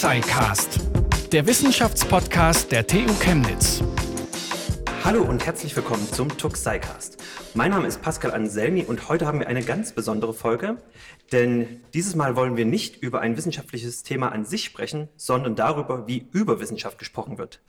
TuxiCast, der Wissenschaftspodcast der TU Chemnitz. Hallo und herzlich willkommen zum TuxiCast. Mein Name ist Pascal Anselmi und heute haben wir eine ganz besondere Folge, denn dieses Mal wollen wir nicht über ein wissenschaftliches Thema an sich sprechen, sondern darüber, wie über Wissenschaft gesprochen wird.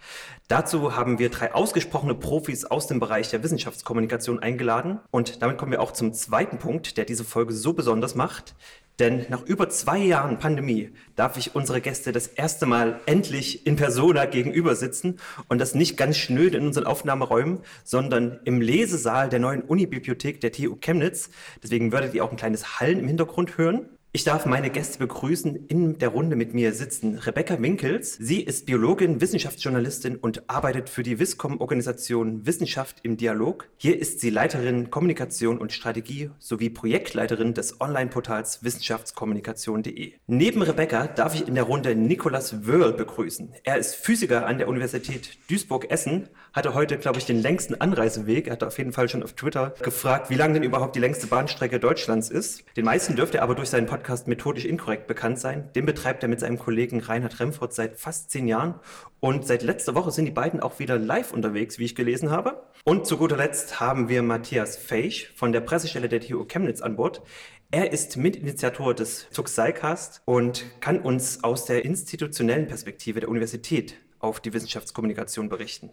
Dazu haben wir drei ausgesprochene Profis aus dem Bereich der Wissenschaftskommunikation eingeladen und damit kommen wir auch zum zweiten Punkt, der diese Folge so besonders macht, denn nach über zwei Jahren Pandemie darf ich unsere Gäste das erste Mal endlich in Persona gegenüber sitzen und das nicht ganz schnöd in unseren Aufnahmeräumen, sondern im Lesesaal der neuen Unibibliothek der TU Chemnitz. Deswegen würdet ihr auch ein kleines Hallen im Hintergrund hören. Ich darf meine Gäste begrüßen. In der Runde mit mir sitzen Rebecca Winkels. Sie ist Biologin, Wissenschaftsjournalistin und arbeitet für die WISCOM-Organisation Wissenschaft im Dialog. Hier ist sie Leiterin Kommunikation und Strategie sowie Projektleiterin des Online-Portals wissenschaftskommunikation.de. Neben Rebecca darf ich in der Runde Nikolas Wörl begrüßen. Er ist Physiker an der Universität Duisburg-Essen, hatte heute, glaube ich, den längsten Anreiseweg. Er hat auf jeden Fall schon auf Twitter gefragt, wie lang denn überhaupt die längste Bahnstrecke Deutschlands ist. Den meisten dürfte er aber durch seinen Podcast Methodisch Inkorrekt bekannt sein. Den betreibt er mit seinem Kollegen Reinhard Remford seit fast zehn Jahren. Und seit letzter Woche sind die beiden auch wieder live unterwegs, wie ich gelesen habe. Und zu guter Letzt haben wir Matthias Feisch von der Pressestelle der TU Chemnitz an Bord. Er ist Mitinitiator des Tuxicast und kann uns aus der institutionellen Perspektive der Universität auf die Wissenschaftskommunikation berichten.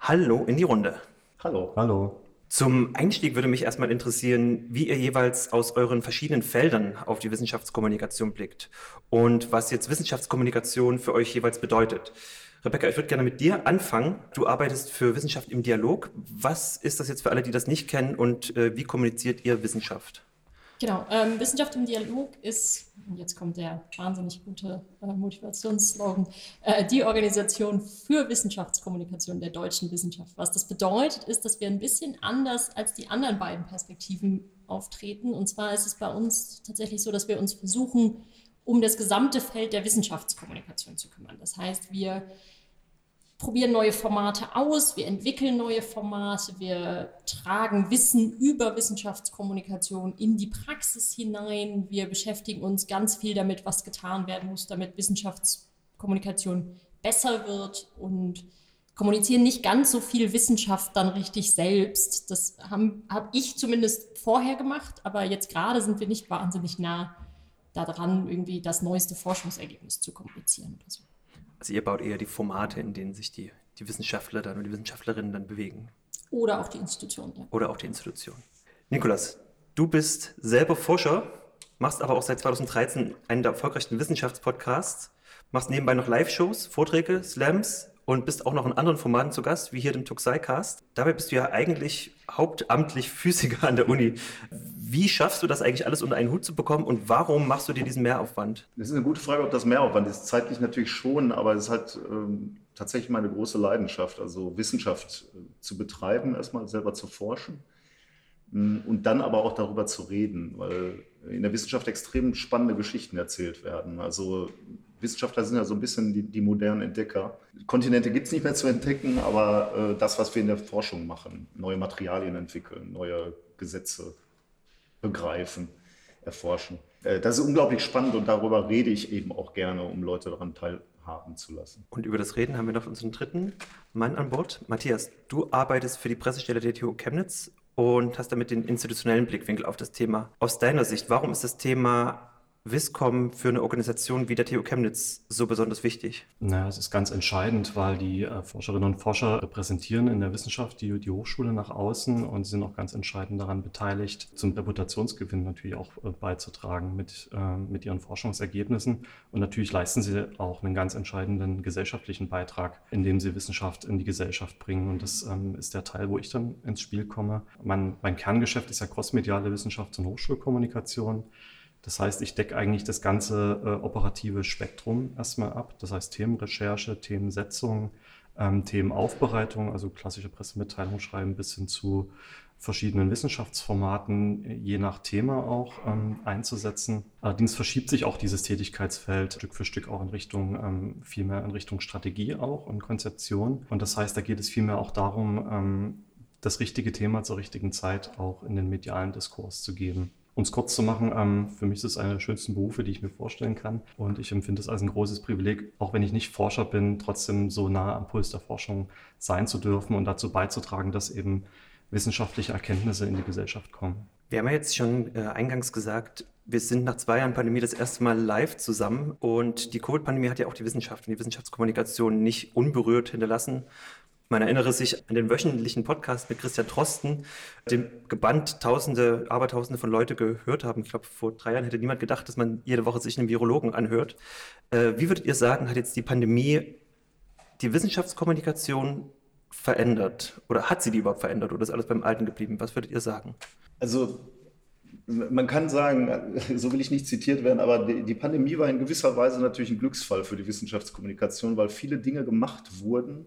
Hallo in die Runde. Hallo. Hallo. Zum Einstieg würde mich erstmal interessieren, wie ihr jeweils aus euren verschiedenen Feldern auf die Wissenschaftskommunikation blickt und was jetzt Wissenschaftskommunikation für euch jeweils bedeutet. Rebecca, ich würde gerne mit dir anfangen. Du arbeitest für Wissenschaft im Dialog. Was ist das jetzt für alle, die das nicht kennen und äh, wie kommuniziert ihr Wissenschaft? Genau, ähm, Wissenschaft im Dialog ist, und jetzt kommt der wahnsinnig gute äh, Motivationsslogan, äh, die Organisation für Wissenschaftskommunikation der deutschen Wissenschaft. Was das bedeutet, ist, dass wir ein bisschen anders als die anderen beiden Perspektiven auftreten. Und zwar ist es bei uns tatsächlich so, dass wir uns versuchen, um das gesamte Feld der Wissenschaftskommunikation zu kümmern. Das heißt, wir probieren neue Formate aus, wir entwickeln neue Formate, wir tragen Wissen über Wissenschaftskommunikation in die Praxis hinein, wir beschäftigen uns ganz viel damit, was getan werden muss, damit Wissenschaftskommunikation besser wird und kommunizieren nicht ganz so viel Wissenschaft dann richtig selbst. Das habe hab ich zumindest vorher gemacht, aber jetzt gerade sind wir nicht wahnsinnig nah daran, irgendwie das neueste Forschungsergebnis zu kommunizieren oder so. Also ihr baut eher die Formate, in denen sich die, die Wissenschaftler dann und die Wissenschaftlerinnen dann bewegen. Oder auch die Institution, ja. Oder auch die Institution. Nikolas, du bist selber Forscher, machst aber auch seit 2013 einen der erfolgreichsten Wissenschaftspodcasts, machst nebenbei noch Live-Shows, Vorträge, Slams und bist auch noch in anderen Formaten zu Gast, wie hier dem Tuxai-Cast. Dabei bist du ja eigentlich hauptamtlich Physiker an der Uni. Wie schaffst du das eigentlich alles unter einen Hut zu bekommen und warum machst du dir diesen Mehraufwand? Das ist eine gute Frage, ob das Mehraufwand ist. Zeitlich natürlich schon, aber es ist halt ähm, tatsächlich meine große Leidenschaft, also Wissenschaft äh, zu betreiben, erstmal selber zu forschen mm, und dann aber auch darüber zu reden, weil in der Wissenschaft extrem spannende Geschichten erzählt werden. Also Wissenschaftler sind ja so ein bisschen die, die modernen Entdecker. Kontinente gibt es nicht mehr zu entdecken, aber äh, das, was wir in der Forschung machen, neue Materialien entwickeln, neue Gesetze begreifen, erforschen. Äh, das ist unglaublich spannend und darüber rede ich eben auch gerne, um Leute daran teilhaben zu lassen. Und über das Reden haben wir noch unseren dritten Mann an Bord. Matthias, du arbeitest für die Pressestelle der TU Chemnitz und hast damit den institutionellen Blickwinkel auf das Thema. Aus deiner Sicht, warum ist das Thema WISCOM für eine Organisation wie der TU Chemnitz so besonders wichtig? Naja, es ist ganz entscheidend, weil die äh, Forscherinnen und Forscher repräsentieren in der Wissenschaft die, die Hochschule nach außen und sind auch ganz entscheidend daran beteiligt, zum Reputationsgewinn natürlich auch äh, beizutragen mit, äh, mit ihren Forschungsergebnissen. Und natürlich leisten sie auch einen ganz entscheidenden gesellschaftlichen Beitrag, indem sie Wissenschaft in die Gesellschaft bringen. Und das ähm, ist der Teil, wo ich dann ins Spiel komme. Mein, mein Kerngeschäft ist ja crossmediale Wissenschafts- und Hochschulkommunikation. Das heißt, ich decke eigentlich das ganze äh, operative Spektrum erstmal ab. Das heißt Themenrecherche, Themensetzung, ähm, Themenaufbereitung, also klassische Pressemitteilung schreiben bis hin zu verschiedenen Wissenschaftsformaten, je nach Thema auch ähm, einzusetzen. Allerdings verschiebt sich auch dieses Tätigkeitsfeld Stück für Stück auch in Richtung, ähm, viel in Richtung Strategie auch und Konzeption. Und das heißt, da geht es vielmehr auch darum, ähm, das richtige Thema zur richtigen Zeit auch in den medialen Diskurs zu geben. Um es kurz zu machen, ähm, für mich ist es einer der schönsten Berufe, die ich mir vorstellen kann. Und ich empfinde es als ein großes Privileg, auch wenn ich nicht Forscher bin, trotzdem so nah am Puls der Forschung sein zu dürfen und dazu beizutragen, dass eben wissenschaftliche Erkenntnisse in die Gesellschaft kommen. Wir haben ja jetzt schon äh, eingangs gesagt, wir sind nach zwei Jahren Pandemie das erste Mal live zusammen und die Covid-Pandemie hat ja auch die Wissenschaft und die Wissenschaftskommunikation nicht unberührt hinterlassen. Man erinnere sich an den wöchentlichen Podcast mit Christian Drosten, den gebannt Tausende, Abertausende von Leute gehört haben. Ich glaube, vor drei Jahren hätte niemand gedacht, dass man jede Woche sich einen Virologen anhört. Äh, wie würdet ihr sagen, hat jetzt die Pandemie die Wissenschaftskommunikation verändert? Oder hat sie die überhaupt verändert oder ist alles beim Alten geblieben? Was würdet ihr sagen? Also man kann sagen, so will ich nicht zitiert werden, aber die, Pandemie war in gewisser Weise natürlich ein Glücksfall für die Wissenschaftskommunikation, weil viele Dinge gemacht wurden,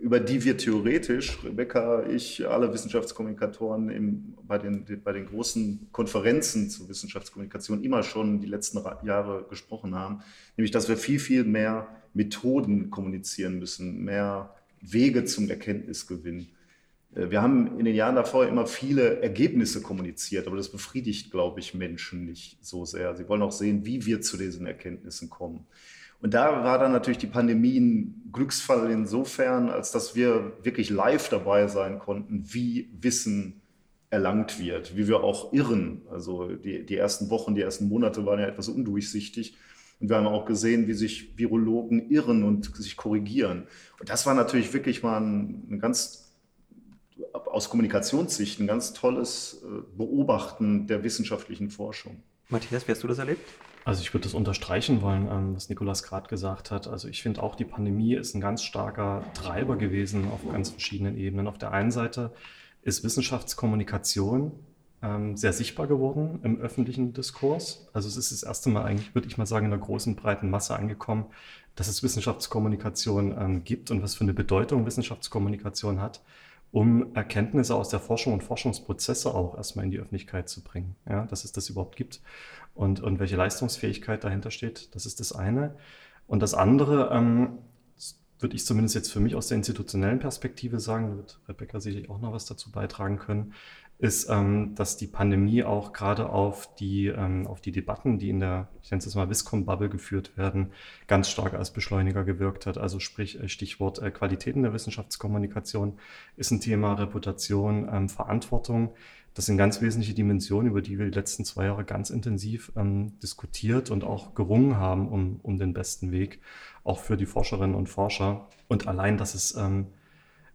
über die wir theoretisch, Rebecca, ich, alle Wissenschaftskommunikatoren im, bei, den, bei den großen Konferenzen zur Wissenschaftskommunikation immer schon die letzten Jahre gesprochen haben, nämlich dass wir viel, viel mehr Methoden kommunizieren müssen, mehr Wege zum Erkenntnisgewinn. Äh, wir haben in den Jahren davor immer viele Ergebnisse kommuniziert, aber das befriedigt, glaube ich, Menschen nicht so sehr. Sie wollen auch sehen, wie wir zu diesen Erkenntnissen kommen. Und da war dann natürlich die Pandemie ein Glücksfall insofern, als dass wir wirklich live dabei sein konnten, wie Wissen erlangt wird, wie wir auch irren. Also die, die ersten Wochen, die ersten Monate waren ja etwas undurchsichtig. Und wir haben auch gesehen, wie sich Virologen irren und sich korrigieren. Und das war natürlich wirklich mal ein, ein ganz, aus Kommunikationssicht, ein ganz tolles äh, Beobachten der wissenschaftlichen Forschung. Matthias, wie hast du das erlebt? Also ich würde das unterstreichen wollen, ähm, was Nikolas gerade gesagt hat. Also ich finde auch, die Pandemie ist ein ganz starker Treiber gewesen auf ganz verschiedenen Ebenen. Auf der einen Seite ist Wissenschaftskommunikation ähm, sehr sichtbar geworden im öffentlichen Diskurs. Also es ist das erste Mal eigentlich, würde ich mal sagen, in der großen, breiten Masse angekommen, dass es Wissenschaftskommunikation ähm, gibt und was für eine Bedeutung Wissenschaftskommunikation hat um Erkenntnisse aus der Forschung und Forschungsprozesse auch erstmal in die Öffentlichkeit zu bringen, ja, dass es das überhaupt gibt und, und welche Leistungsfähigkeit dahinter steht. Das ist das eine. Und das andere, ähm, würde ich zumindest jetzt für mich aus der institutionellen Perspektive sagen, da wird Rebecca sicherlich auch noch was dazu beitragen können, ist, ähm, dass die Pandemie auch gerade auf die, ähm, auf die Debatten, die in der, ich nenne es mal Wiscom-Bubble geführt werden, ganz stark als Beschleuniger gewirkt hat. Also sprich, äh, Stichwort äh, Qualitäten der Wissenschaftskommunikation ist ein Thema, Reputation, ähm, Verantwortung. Das sind ganz wesentliche Dimensionen, über die wir die letzten zwei Jahre ganz intensiv ähm, diskutiert und auch gerungen haben um, um den besten Weg, auch für die Forscherinnen und Forscher. Und allein, dass es ähm,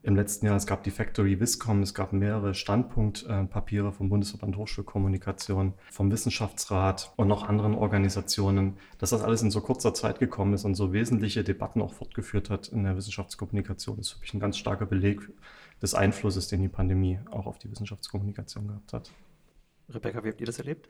im letzten Jahr, es gab die Factory Viscom, es gab mehrere Standpunktpapiere vom Bundesverband Hochschulkommunikation, vom Wissenschaftsrat und noch anderen Organisationen, dass das alles in so kurzer Zeit gekommen ist und so wesentliche Debatten auch fortgeführt hat in der Wissenschaftskommunikation, ist wirklich ein ganz starker Beleg des Einflusses, den die Pandemie auch auf die Wissenschaftskommunikation gehabt hat. Rebecca, wie habt ihr das erlebt?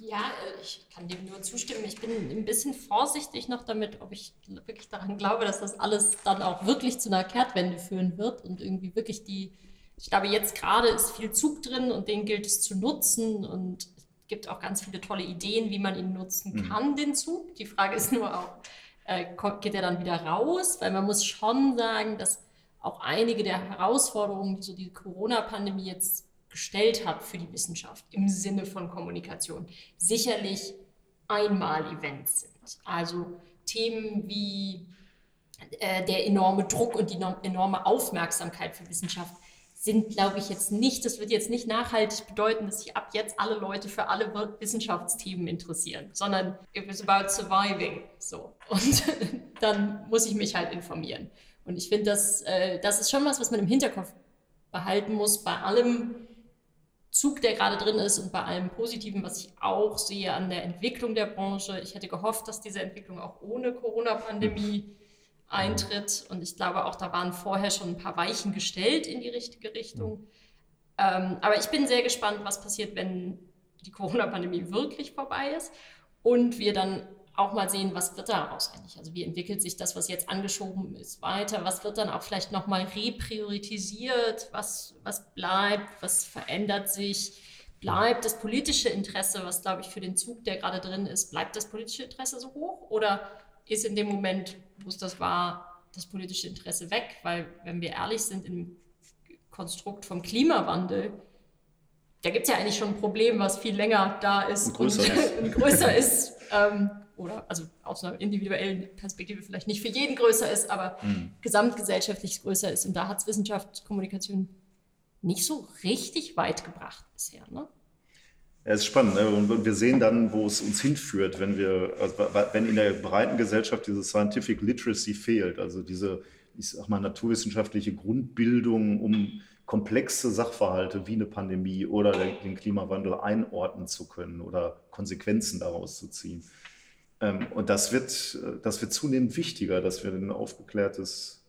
Ja, äh, ich kann dem nur zustimmen. Ich bin ein bisschen vorsichtig noch damit, ob ich wirklich daran glaube, dass das alles dann auch wirklich zu einer Kehrtwende führen wird und irgendwie wirklich die, ich glaube, jetzt gerade ist viel Zug drin und den gilt es zu nutzen und es gibt auch ganz viele tolle Ideen, wie man ihn nutzen mhm. kann, mhm. den Zug. Die Frage ist nur auch, äh, geht er dann wieder raus? Weil man muss schon sagen, dass auch einige der Herausforderungen, die so die Corona-Pandemie jetzt gestellt hat für die Wissenschaft im Sinne von Kommunikation, sicherlich Einmal-Events sind. Also Themen wie äh, der enorme Druck und die enorme Aufmerksamkeit für Wissenschaft sind, glaube ich, jetzt nicht, das wird jetzt nicht nachhaltig bedeuten, dass sich ab jetzt alle Leute für alle Wissenschaftsthemen interessieren, sondern it was about surviving. So. Und dann muss ich mich halt informieren. Und ich finde, das, äh, das ist schon was, was man im Hinterkopf behalten muss bei allem, Zug, der gerade drin ist und bei allem Positiven, was ich auch sehe an der Entwicklung der Branche. Ich hätte gehofft, dass diese Entwicklung auch ohne Corona-Pandemie eintritt. Und ich glaube auch, da waren vorher schon ein paar Weichen gestellt in die richtige Richtung. Ähm, aber ich bin sehr gespannt, was passiert, wenn die Corona-Pandemie wirklich vorbei ist und wir dann auch mal sehen, was wird daraus eigentlich? Also wie entwickelt sich das, was jetzt angeschoben ist, weiter? Was wird dann auch vielleicht nochmal repriorisiert? Was, was bleibt? Was verändert sich? Bleibt das politische Interesse, was glaube ich für den Zug, der gerade drin ist, bleibt das politische Interesse so hoch? Oder ist in dem Moment, wo es das war, das politische Interesse weg? Weil wenn wir ehrlich sind, im Konstrukt vom Klimawandel da gibt es ja eigentlich schon ein Problem, was viel länger da ist und größer und, ist. und größer ist. Ähm, oder also aus einer individuellen Perspektive vielleicht nicht für jeden größer ist, aber Mhm. gesamtgesellschaftlich größer ist. Und da hat es Wissenschaft, Kommunikation nicht so richtig weit gebracht bisher. Ne? Ja, es ist spannend. Ne? Und wir sehen dann, wo es uns hinführt, wenn wir, also wenn in der breiten Gesellschaft diese Scientific Literacy fehlt, also diese, ich sag mal, naturwissenschaftliche Grundbildung, um komplexe Sachverhalte wie eine Pandemie oder den Klimawandel einordnen zu können oder Konsequenzen daraus zu ziehen. Ähm, Und das wird, das wird zunehmend wichtiger, dass wir ein aufgeklärtes,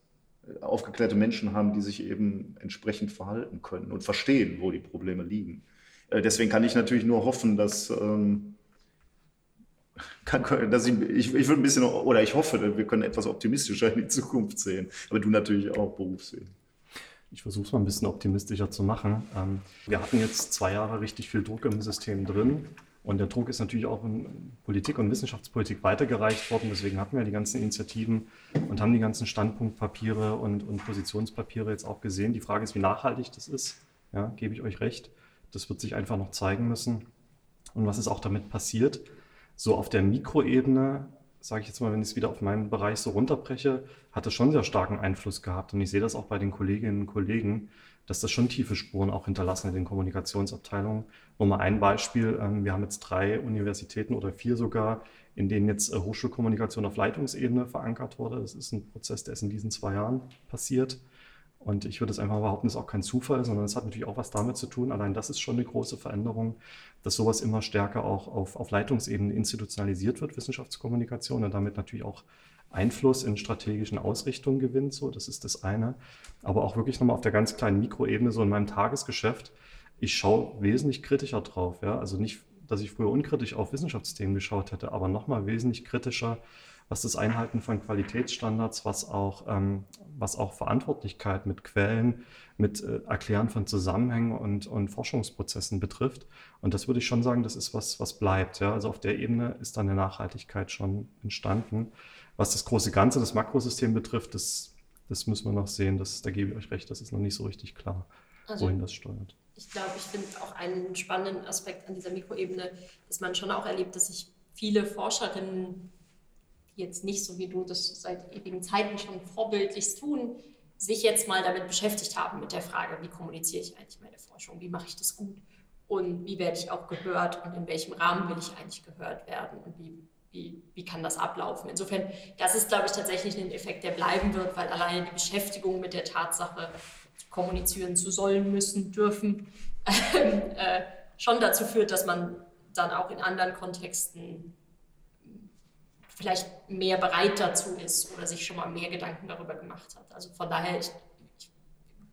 aufgeklärte Menschen haben, die sich eben entsprechend verhalten können und verstehen, wo die Probleme liegen. Äh, Deswegen kann ich natürlich nur hoffen, dass, ähm, kann, dass ich, ich, ich würde ein bisschen, oder ich hoffe, wir können etwas optimistischer in die Zukunft sehen. Aber du natürlich auch berufswegen. Ich versuche es mal ein bisschen optimistischer zu machen. Ähm, wir hatten jetzt zwei Jahre richtig viel Druck im System drin. Und der Druck ist natürlich auch in Politik und Wissenschaftspolitik weitergereicht worden. Deswegen hatten wir die ganzen Initiativen und haben die ganzen Standpunktpapiere und, und Positionspapiere jetzt auch gesehen. Die Frage ist, wie nachhaltig das ist. Ja, gebe ich euch recht. Das wird sich einfach noch zeigen müssen. Und was ist auch damit passiert? So auf der Mikroebene, sage ich jetzt mal, wenn ich es wieder auf meinen Bereich so runterbreche, hat es schon sehr starken Einfluss gehabt. Und ich sehe das auch bei den Kolleginnen und Kollegen, dass das schon tiefe Spuren auch hinterlassen in den Kommunikationsabteilungen. Nur mal ein Beispiel. ähm, Wir haben jetzt drei Universitäten oder vier sogar, in denen jetzt äh, Hochschulkommunikation auf Leitungsebene verankert wurde. Das ist ein Prozess, der ist in diesen zwei Jahren passiert. Und ich würde es einfach behaupten, das ist auch kein Zufall, sondern es hat natürlich auch was damit zu tun. Allein das ist schon eine große Veränderung, dass sowas immer stärker auch auf, auf Leitungsebene institutionalisiert wird, Wissenschaftskommunikation, und damit natürlich auch Einfluss in strategischen Ausrichtungen gewinnt. So, das ist das eine. Aber auch wirklich nochmal auf der ganz kleinen Mikroebene, so in meinem Tagesgeschäft. Ich schaue wesentlich kritischer drauf. Ja? Also nicht, dass ich früher unkritisch auf Wissenschaftsthemen geschaut hätte, aber nochmal wesentlich kritischer, was das Einhalten von Qualitätsstandards, was auch, ähm, was auch Verantwortlichkeit mit Quellen, mit äh, Erklären von Zusammenhängen und, und Forschungsprozessen betrifft. Und das würde ich schon sagen, das ist was, was bleibt. Ja? Also auf der Ebene ist dann eine Nachhaltigkeit schon entstanden. Was das große Ganze, das Makrosystem betrifft, das, das müssen wir noch sehen. Das, da gebe ich euch recht, das ist noch nicht so richtig klar, Also wohin das steuert. ich glaube, ich finde auch einen spannenden Aspekt an dieser Mikroebene, dass man schon auch erlebt, dass sich viele Forscherinnen, die jetzt nicht so wie du das seit ewigen Zeiten schon vorbildlich tun, sich jetzt mal damit beschäftigt haben mit der Frage, wie kommuniziere ich eigentlich meine Forschung, wie mache ich das gut und wie werde ich auch gehört und in welchem Rahmen will ich eigentlich gehört werden und wie, wie, wie kann das ablaufen. Insofern, das ist, glaube ich, tatsächlich ein Effekt, der bleiben wird, weil alleine die Beschäftigung mit der Tatsache, kommunizieren zu sollen, müssen, dürfen, äh, schon dazu führt, dass man dann auch in anderen Kontexten vielleicht mehr bereit dazu ist oder sich schon mal mehr Gedanken darüber gemacht hat. Also von daher, ich, ich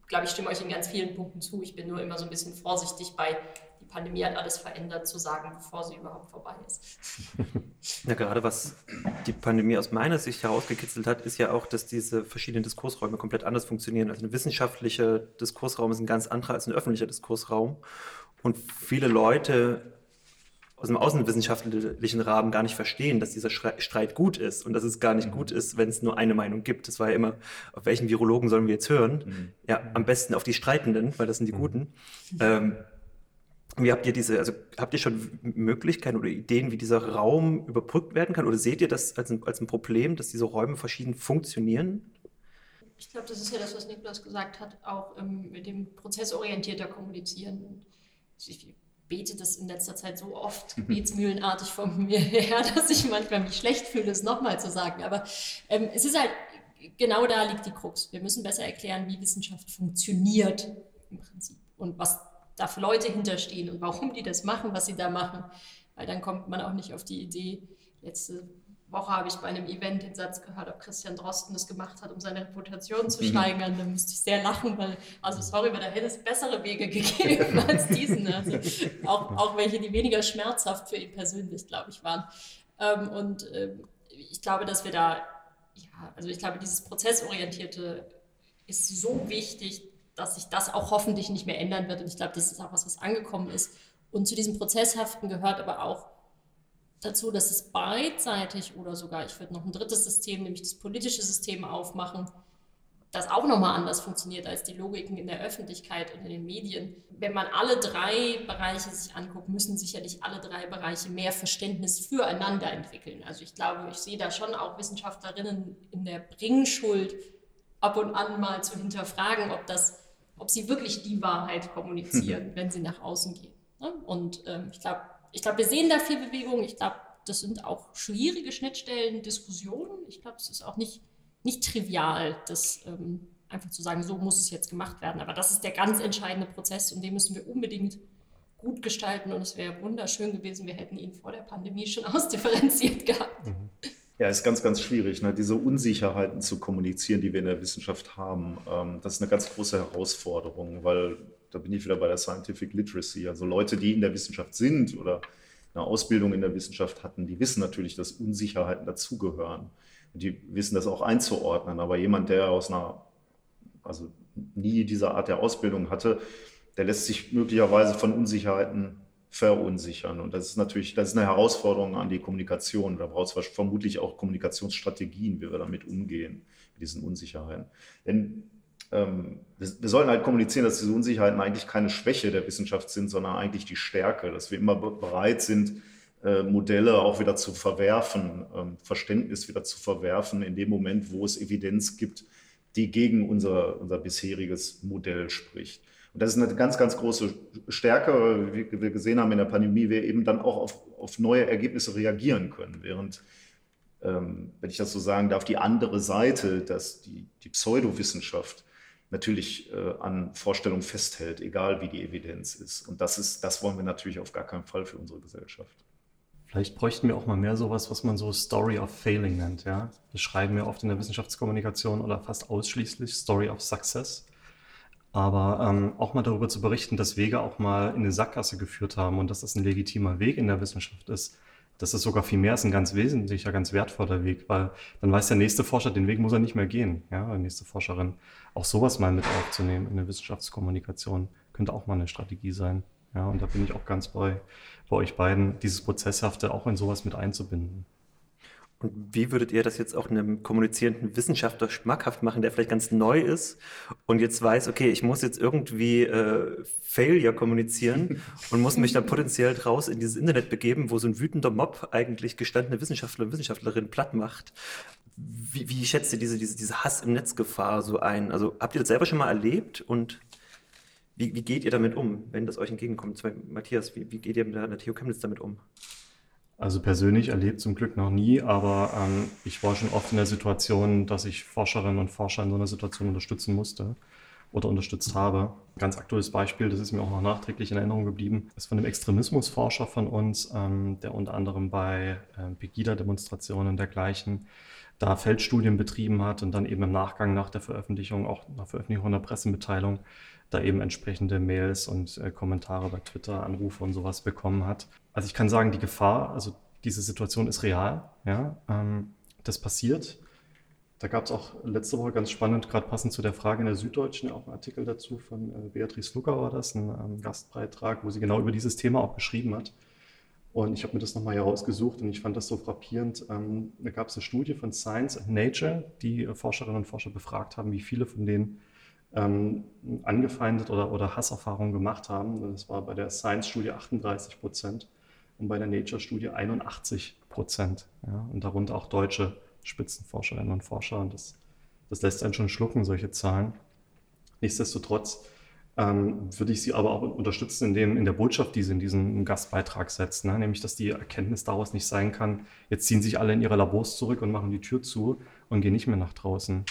glaube, ich stimme euch in ganz vielen Punkten zu. Ich bin nur immer so ein bisschen vorsichtig bei, die Pandemie hat alles verändert, zu sagen, bevor sie überhaupt vorbei ist. Ja, gerade was die Pandemie aus meiner Sicht herausgekitzelt hat, ist ja auch, dass diese verschiedenen Diskursräume komplett anders funktionieren. Also ein wissenschaftlicher Diskursraum ist ein ganz anderer als ein öffentlicher Diskursraum. Und viele Leute aus dem außenwissenschaftlichen Rahmen gar nicht verstehen, dass dieser Streit gut ist und dass es gar nicht gut ist, wenn es nur eine Meinung gibt. Das war ja immer, auf welchen Virologen sollen wir jetzt hören? Ja, am besten auf die Streitenden, weil das sind die Guten. Ähm, wie habt ihr diese, also habt ihr schon Möglichkeiten oder Ideen, wie dieser Raum überbrückt werden kann? Oder seht ihr das als ein, als ein Problem, dass diese Räume verschieden funktionieren? Ich glaube, das ist ja das, was Niklas gesagt hat, auch ähm, mit dem prozessorientierter Kommunizieren. Und ich bete das in letzter Zeit so oft gebetsmühlenartig von mir her, dass ich manchmal mich schlecht fühle, es nochmal zu sagen. Aber ähm, es ist halt, genau da liegt die Krux. Wir müssen besser erklären, wie Wissenschaft funktioniert im Prinzip und was da für Leute hinterstehen und warum die das machen, was sie da machen. Weil dann kommt man auch nicht auf die Idee, letzte Woche habe ich bei einem Event den Satz gehört, ob Christian Drosten das gemacht hat, um seine Reputation zu steigern. Da musste ich sehr lachen, weil, also sorry, aber da hätte es bessere Wege gegeben als diesen. Also auch, auch welche, die weniger schmerzhaft für ihn persönlich, glaube ich, waren. Ähm, und ähm, ich glaube, dass wir da, ja, also ich glaube, dieses Prozessorientierte ist so wichtig, dass sich das auch hoffentlich nicht mehr ändern wird. Und ich glaube, das ist auch was, was angekommen ist. Und zu diesem Prozesshaften gehört aber auch dazu, dass es beidseitig oder sogar, ich würde noch ein drittes System, nämlich das politische System aufmachen, das auch nochmal anders funktioniert als die Logiken in der Öffentlichkeit und in den Medien. Wenn man alle drei Bereiche sich anguckt, müssen sicherlich alle drei Bereiche mehr Verständnis füreinander entwickeln. Also ich glaube, ich sehe da schon auch Wissenschaftlerinnen in der Bringschuld, ab und an mal zu hinterfragen, ob, das, ob sie wirklich die Wahrheit kommunizieren, wenn sie nach außen gehen. Ne? Und ähm, ich glaube, ich glaub, wir sehen da viel Bewegung. Ich glaube, das sind auch schwierige Schnittstellen, Diskussionen. Ich glaube, es ist auch nicht nicht trivial, das ähm, einfach zu sagen, so muss es jetzt gemacht werden. Aber das ist der ganz entscheidende Prozess und den müssen wir unbedingt gut gestalten. Und es wäre wunderschön gewesen, wir hätten ihn vor der Pandemie schon ausdifferenziert gehabt. Mhm. Ja, ist ganz, ganz schwierig, ne? diese Unsicherheiten zu kommunizieren, die wir in der Wissenschaft haben. Ähm, das ist eine ganz große Herausforderung, weil da bin ich wieder bei der Scientific Literacy. Also Leute, die in der Wissenschaft sind oder eine Ausbildung in der Wissenschaft hatten, die wissen natürlich, dass Unsicherheiten dazugehören die wissen das auch einzuordnen. Aber jemand, der aus einer, also nie diese Art der Ausbildung hatte, der lässt sich möglicherweise von Unsicherheiten verunsichern. Und das ist natürlich, das ist eine Herausforderung an die Kommunikation. Da braucht es vermutlich auch Kommunikationsstrategien, wie wir damit umgehen, mit diesen Unsicherheiten. Denn ähm, wir, wir sollten halt kommunizieren, dass diese Unsicherheiten eigentlich keine Schwäche der Wissenschaft sind, sondern eigentlich die Stärke, dass wir immer bereit sind, äh, Modelle auch wieder zu verwerfen, ähm, Verständnis wieder zu verwerfen in dem Moment, wo es Evidenz gibt, die gegen unser, unser bisheriges Modell spricht. Und das ist eine ganz, ganz große Stärke, wie wir gesehen haben in der Pandemie, wir eben dann auch auf, auf neue Ergebnisse reagieren können, während, ähm, wenn ich das so sagen darf, die andere Seite, dass die, die Pseudowissenschaft natürlich äh, an Vorstellungen festhält, egal wie die Evidenz ist. Und das ist, das wollen wir natürlich auf gar keinen Fall für unsere Gesellschaft. Vielleicht bräuchten wir auch mal mehr sowas, was man so Story of Failing nennt. Ja? Das schreiben wir oft in der Wissenschaftskommunikation oder fast ausschließlich Story of Success. Aber ähm, auch mal darüber zu berichten, dass Wege auch mal in eine Sackgasse geführt haben und dass das ein legitimer Weg in der Wissenschaft ist. Das ist sogar viel mehr ist ein ganz wesentlicher, ganz wertvoller Weg, weil dann weiß der nächste Forscher, den Weg muss er nicht mehr gehen, ja, die nächste Forscherin. Auch sowas mal mit aufzunehmen in der Wissenschaftskommunikation könnte auch mal eine Strategie sein. Ja, und da bin ich auch ganz bei, bei euch beiden, dieses Prozesshafte auch in sowas mit einzubinden. Und wie würdet ihr das jetzt auch einem kommunizierenden Wissenschaftler schmackhaft machen, der vielleicht ganz neu ist und jetzt weiß, okay, ich muss jetzt irgendwie äh, Failure kommunizieren und muss mich dann potenziell draus in dieses Internet begeben, wo so ein wütender Mob eigentlich gestandene Wissenschaftler und Wissenschaftlerinnen platt macht. Wie, wie schätzt ihr diese, diese, diese Hass im Netzgefahr so ein? Also habt ihr das selber schon mal erlebt und wie, wie geht ihr damit um, wenn das euch entgegenkommt? Matthias, wie, wie geht ihr mit der, TU Chemnitz damit um? Also persönlich erlebt zum Glück noch nie, aber ähm, ich war schon oft in der Situation, dass ich Forscherinnen und Forscher in so einer Situation unterstützen musste oder unterstützt habe. Ganz aktuelles Beispiel, das ist mir auch noch nachträglich in Erinnerung geblieben, ist von einem Extremismusforscher von uns, ähm, der unter anderem bei äh, Pegida-Demonstrationen dergleichen da Feldstudien betrieben hat und dann eben im Nachgang nach der Veröffentlichung, auch nach Veröffentlichung einer Pressemitteilung, da eben entsprechende Mails und äh, Kommentare bei Twitter, Anrufe und sowas bekommen hat. Also ich kann sagen, die Gefahr, also diese Situation ist real, ja, ähm, das passiert. Da gab es auch letzte Woche ganz spannend, gerade passend zu der Frage in der Süddeutschen, auch einen Artikel dazu von äh, Beatrice Lucker war das, ein ähm, Gastbeitrag, wo sie genau über dieses Thema auch geschrieben hat. Und ich habe mir das nochmal herausgesucht und ich fand das so frappierend. Ähm, da gab es eine Studie von Science and Nature, die äh, Forscherinnen und Forscher befragt haben, wie viele von denen ähm, angefeindet oder, oder Hasserfahrungen gemacht haben. Das war bei der Science-Studie 38 Prozent und bei der Nature-Studie 81 Prozent. Ja, und darunter auch deutsche Spitzenforscherinnen und Forscher. Und das, das lässt einen schon schlucken, solche Zahlen. Nichtsdestotrotz ähm, würde ich Sie aber auch unterstützen in, dem, in der Botschaft, die Sie in diesen Gastbeitrag setzen, ne? nämlich dass die Erkenntnis daraus nicht sein kann, jetzt ziehen sich alle in ihre Labors zurück und machen die Tür zu und gehen nicht mehr nach draußen.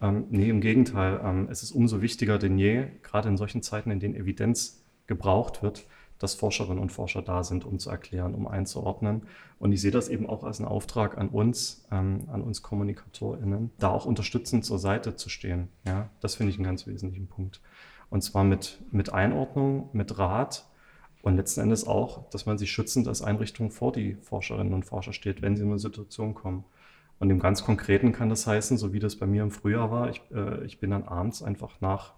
Ähm, nee, im Gegenteil. Ähm, es ist umso wichtiger denn je, gerade in solchen Zeiten, in denen Evidenz gebraucht wird, dass Forscherinnen und Forscher da sind, um zu erklären, um einzuordnen. Und ich sehe das eben auch als einen Auftrag an uns, ähm, an uns KommunikatorInnen, da auch unterstützend zur Seite zu stehen. Ja, das finde ich einen ganz wesentlichen Punkt. Und zwar mit, mit Einordnung, mit Rat und letzten Endes auch, dass man sich schützend als Einrichtung vor die Forscherinnen und Forscher steht, wenn sie in eine Situation kommen. Und im ganz Konkreten kann das heißen, so wie das bei mir im Frühjahr war, ich, äh, ich bin dann abends einfach nach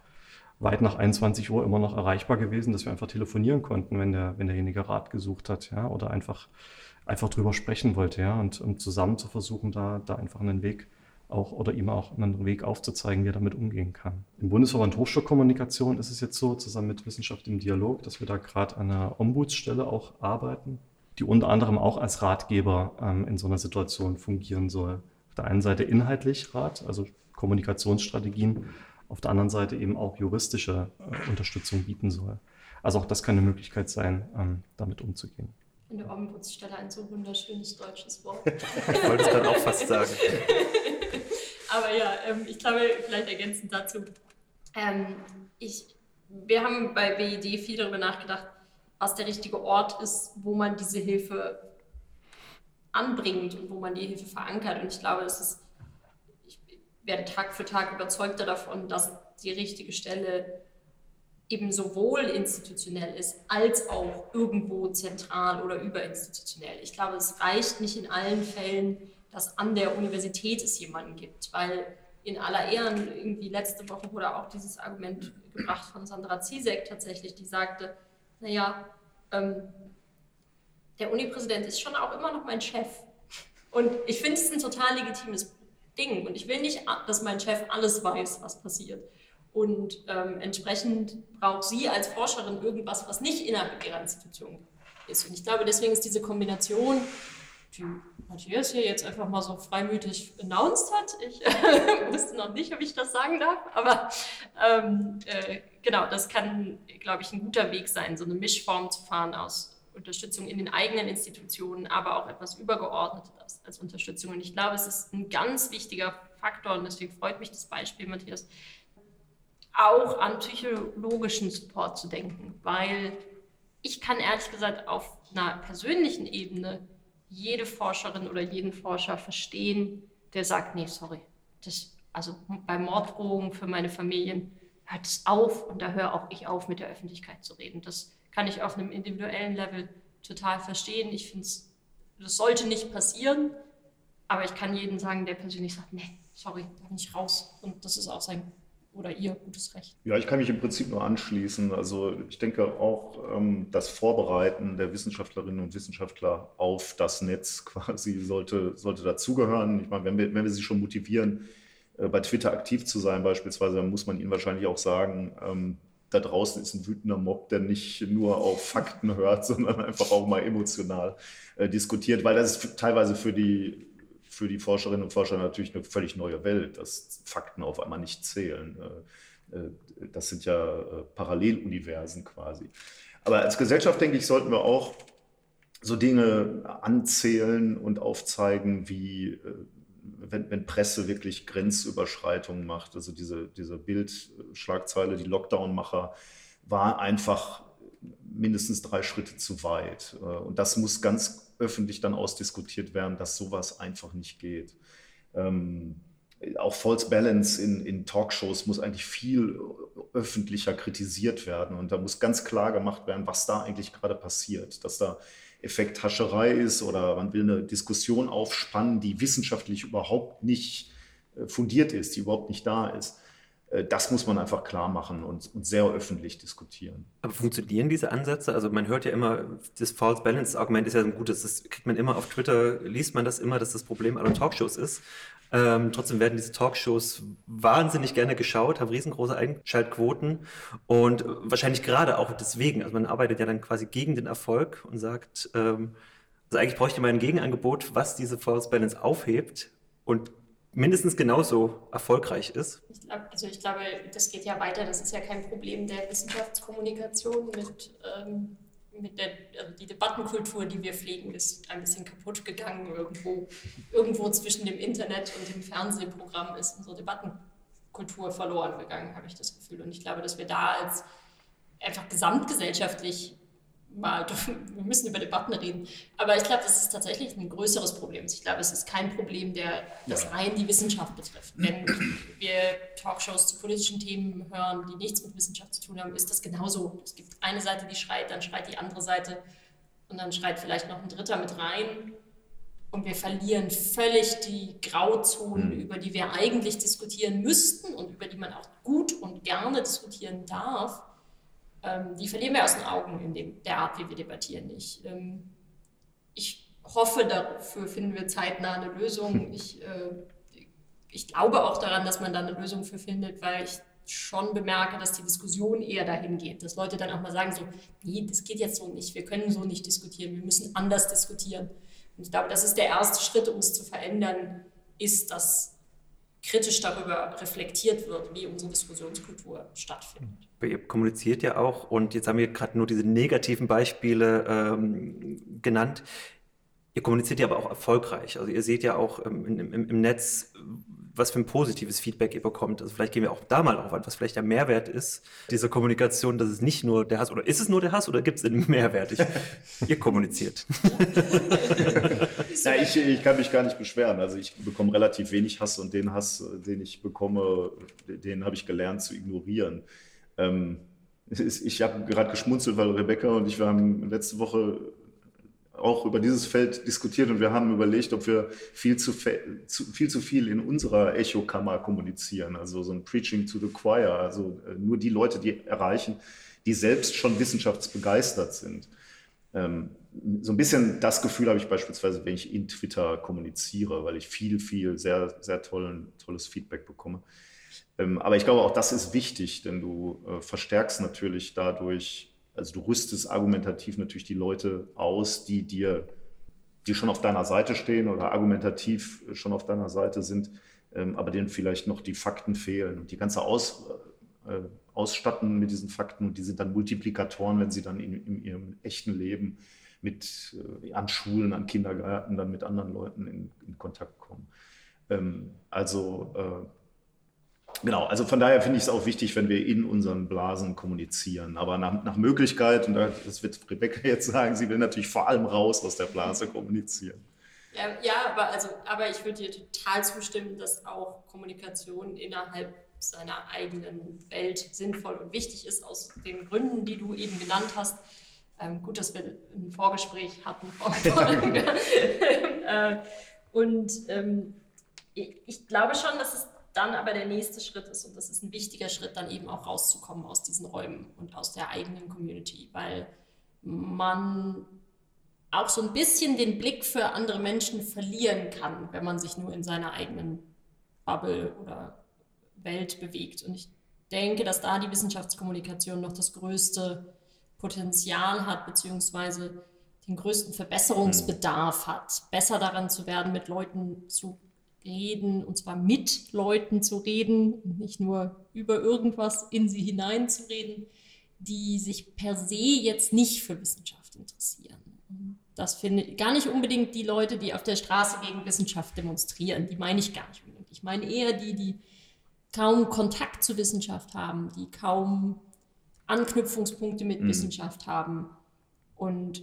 weit nach 21 Uhr immer noch erreichbar gewesen, dass wir einfach telefonieren konnten, wenn, der, wenn derjenige Rat gesucht hat, ja, oder einfach, einfach drüber sprechen wollte, ja, und um zusammen zu versuchen, da, da einfach einen Weg auch oder ihm auch einen Weg aufzuzeigen, wie er damit umgehen kann. Im Bundesverband Hochschulkommunikation ist es jetzt so, zusammen mit Wissenschaft im Dialog, dass wir da gerade an einer Ombudsstelle auch arbeiten, die unter anderem auch als Ratgeber ähm, in so einer Situation fungieren soll. Auf der einen Seite inhaltlich Rat, also Kommunikationsstrategien, auf der anderen Seite eben auch juristische äh, Unterstützung bieten soll. Also auch das kann eine Möglichkeit sein, ähm, damit umzugehen. Eine Ombudsstelle ein so wunderschönes deutsches Wort. ich wollte es dann auch fast sagen. Aber ja, ähm, ich glaube, vielleicht ergänzend dazu. Ähm, ich, wir haben bei BID viel darüber nachgedacht, was der richtige Ort ist, wo man diese Hilfe anbringt und wo man die Hilfe verankert. Und ich glaube, es ist, ich werde Tag für Tag überzeugter davon, dass die richtige Stelle eben sowohl institutionell ist, als auch irgendwo zentral oder überinstitutionell. Ich glaube, es reicht nicht in allen Fällen, dass an der Universität es jemanden gibt, weil in aller Ehren, irgendwie letzte Woche wurde auch dieses Argument gebracht von Sandra Zizek tatsächlich, die sagte, naja, ähm, der Unipräsident ist schon auch immer noch mein Chef. Und ich finde es ein total legitimes Ding. Und ich will nicht, dass mein Chef alles weiß, was passiert. Und ähm, entsprechend braucht sie als Forscherin irgendwas, was nicht innerhalb ihrer Institution ist. Und ich glaube, deswegen ist diese Kombination, die Matthias hier jetzt einfach mal so freimütig announced hat. Ich äh, wusste noch nicht, ob ich das sagen darf, aber ähm, äh, genau, das kann, glaube ich, ein guter Weg sein, so eine Mischform zu fahren aus Unterstützung in den eigenen Institutionen, aber auch etwas Übergeordnetes als Unterstützung. Und ich glaube, es ist ein ganz wichtiger Faktor und deswegen freut mich das Beispiel, Matthias, auch an psychologischen Support zu denken, weil ich kann ehrlich gesagt auf einer persönlichen Ebene jede Forscherin oder jeden Forscher verstehen, der sagt, nee, sorry, das, also bei Morddrohungen für meine Familien hört es auf und da höre auch ich auf, mit der Öffentlichkeit zu reden. Das kann ich auf einem individuellen Level total verstehen. Ich finde es, das sollte nicht passieren, aber ich kann jedem sagen, der persönlich sagt, nee, sorry, da bin ich raus. Und das ist auch sein oder ihr gutes Recht. Ja, ich kann mich im Prinzip nur anschließen. Also ich denke auch, ähm, das Vorbereiten der Wissenschaftlerinnen und Wissenschaftler auf das Netz quasi sollte, sollte dazugehören. Ich meine, wenn wir, wenn wir sie schon motivieren, bei Twitter aktiv zu sein beispielsweise, dann muss man ihnen wahrscheinlich auch sagen, ähm, da draußen ist ein wütender Mob, der nicht nur auf Fakten hört, sondern einfach auch mal emotional äh, diskutiert, weil das ist teilweise für die für die Forscherinnen und Forscher natürlich eine völlig neue Welt, dass Fakten auf einmal nicht zählen. Äh, äh, das sind ja äh, Paralleluniversen quasi. Aber als Gesellschaft, denke ich, sollten wir auch so Dinge anzählen und aufzeigen, wie wenn, wenn Presse wirklich Grenzüberschreitungen macht. Also diese, diese Bildschlagzeile, die Lockdown-Macher, war einfach mindestens drei Schritte zu weit. Und das muss ganz öffentlich dann ausdiskutiert werden, dass sowas einfach nicht geht. Ähm, auch False Balance in, in Talkshows muss eigentlich viel öffentlicher kritisiert werden. Und da muss ganz klar gemacht werden, was da eigentlich gerade passiert. Dass da Effekthascherei ist oder man will eine Diskussion aufspannen, die wissenschaftlich überhaupt nicht äh, fundiert ist, die überhaupt nicht da ist. Äh, das muss man einfach klar machen und, und, sehr öffentlich diskutieren. Aber funktionieren diese Ansätze? Also man hört ja immer, das False Balance Argument ist ja ein gutes, das kriegt man immer auf Twitter, liest man das immer, dass das Problem aller Talkshows ist. Ähm, trotzdem werden diese Talkshows wahnsinnig gerne geschaut, haben riesengroße Einschaltquoten und wahrscheinlich gerade auch deswegen. Also man arbeitet ja dann quasi gegen den Erfolg und sagt, ähm, also eigentlich bräuchte man ein Gegenangebot, was diese False Balance aufhebt und mindestens genauso erfolgreich ist? Ich glaub, also ich glaube, das geht ja weiter. Das ist ja kein Problem der Wissenschaftskommunikation mit, ähm, mit der also die Debattenkultur, die wir pflegen, ist ein bisschen kaputt gegangen. Irgendwo, irgendwo zwischen dem Internet und dem Fernsehprogramm ist unsere Debattenkultur verloren gegangen, habe ich das Gefühl. Und ich glaube, dass wir da als einfach gesamtgesellschaftlich mal, wir müssen über Debatten reden. Aber ich glaube, das ist tatsächlich ein größeres Problem. Ich glaube, es ist kein Problem, der das rein die Wissenschaft betrifft. Wenn wir Talkshows zu politischen Themen hören, die nichts mit Wissenschaft zu tun haben, ist das genauso. Es gibt eine Seite, die schreit, dann schreit die andere Seite und dann schreit vielleicht noch ein Dritter mit rein. Und wir verlieren völlig die Grauzonen, mhm. über die wir eigentlich diskutieren müssten und über die man auch gut und gerne diskutieren darf ähm, die verlieren wir aus den Augen in dem, der Art, wie wir debattieren. Ich, ähm, ich hoffe, dafür finden wir zeitnah eine Lösung. Ich äh, ich glaube auch daran, dass man da eine Lösung für findet, weil ich schon bemerke, dass die Diskussion eher dahin geht, dass Leute dann auch mal sagen so, nee, das geht jetzt so nicht, wir können so nicht diskutieren, wir müssen anders diskutieren. Und ich glaube, das ist der erste Schritt, um es zu verändern, ist, dass kritisch darüber reflektiert wird, wie unsere Diskussionskultur stattfindet. Ihr kommuniziert ja auch, und jetzt haben wir gerade nur diese negativen Beispiele ähm, genannt. Ihr kommuniziert ja aber auch erfolgreich. Also ihr seht ja auch ähm, im, im, Netz, was für ein positives Feedback ihr bekommt. Also vielleicht gehen wir auch da mal auf an, was vielleicht der Mehrwert ist dieser Kommunikation, dass es nicht nur der Hass, oder ist es nur der Hass oder gibt es einen Mehrwert? Ich, ihr kommuniziert. ja, ich, ich kann mich gar nicht beschweren. Also ich bekomme relativ wenig Hass und den Hass, den ich bekomme, den habe ich gelernt zu ignorieren. Ähm, ich habe gerade geschmunzelt, weil Rebecca und ich, wir haben letzte Woche auch über dieses Feld diskutiert und wir haben überlegt, ob wir viel zu, viel, zu viel in unserer Echokammer kommunizieren, also so ein Preaching to the Choir, also äh, nur die Leute, die erreichen, die selbst schon wissenschaftsbegeistert sind. Ähm, so ein bisschen das Gefühl habe ich beispielsweise, wenn ich in Twitter kommuniziere, weil ich viel, viel, sehr, sehr tollen, tolles Feedback bekomme. Ähm, aber ich glaube, auch das ist wichtig, denn du äh, verstärkst natürlich dadurch also du rüstest argumentativ natürlich die Leute aus, die dir, die schon auf deiner Seite stehen oder argumentativ schon auf deiner Seite sind, ähm, aber denen vielleicht noch die Fakten fehlen und die ganze Aus, äh, ausstatten mit diesen Fakten und die sind dann Multiplikatoren, wenn sie dann in, in ihrem echten Leben mit äh, an Schulen, an Kindergärten, dann mit anderen Leuten in, in Kontakt kommen. Ähm, also äh, Genau, also von daher finde ich es auch wichtig, wenn wir in unseren Blasen kommunizieren. Aber nach, nach Möglichkeit, und das wird Rebecca jetzt sagen, sie will natürlich vor allem raus aus der Blase kommunizieren. Ja, ja aber, also, aber ich würde dir total zustimmen, dass auch Kommunikation innerhalb seiner eigenen Welt sinnvoll und wichtig ist, aus den Gründen, die du eben genannt hast. Ähm, gut, dass wir ein Vorgespräch hatten. äh, und ähm, ich, ich glaube schon, dass es dann aber der nächste Schritt ist, und das ist ein wichtiger Schritt, dann eben auch rauszukommen aus diesen Räumen und aus der eigenen Community, weil man auch so ein bisschen den Blick für andere Menschen verlieren kann, wenn man sich nur in seiner eigenen Bubble oder Welt bewegt. Und ich denke, dass da die Wissenschaftskommunikation noch das größte Potenzial hat, beziehungsweise den größten Verbesserungsbedarf hat, besser daran zu werden, mit Leuten zu reden, und zwar mit Leuten zu reden und nicht nur über irgendwas in sie hineinzureden, die sich per se jetzt nicht für Wissenschaft interessieren. Das finde ich gar nicht unbedingt die Leute, die auf der Straße gegen Wissenschaft demonstrieren. Die meine ich gar nicht unbedingt. Ich meine eher die, die kaum Kontakt zu Wissenschaft haben, die kaum Anknüpfungspunkte mit mhm. Wissenschaft haben und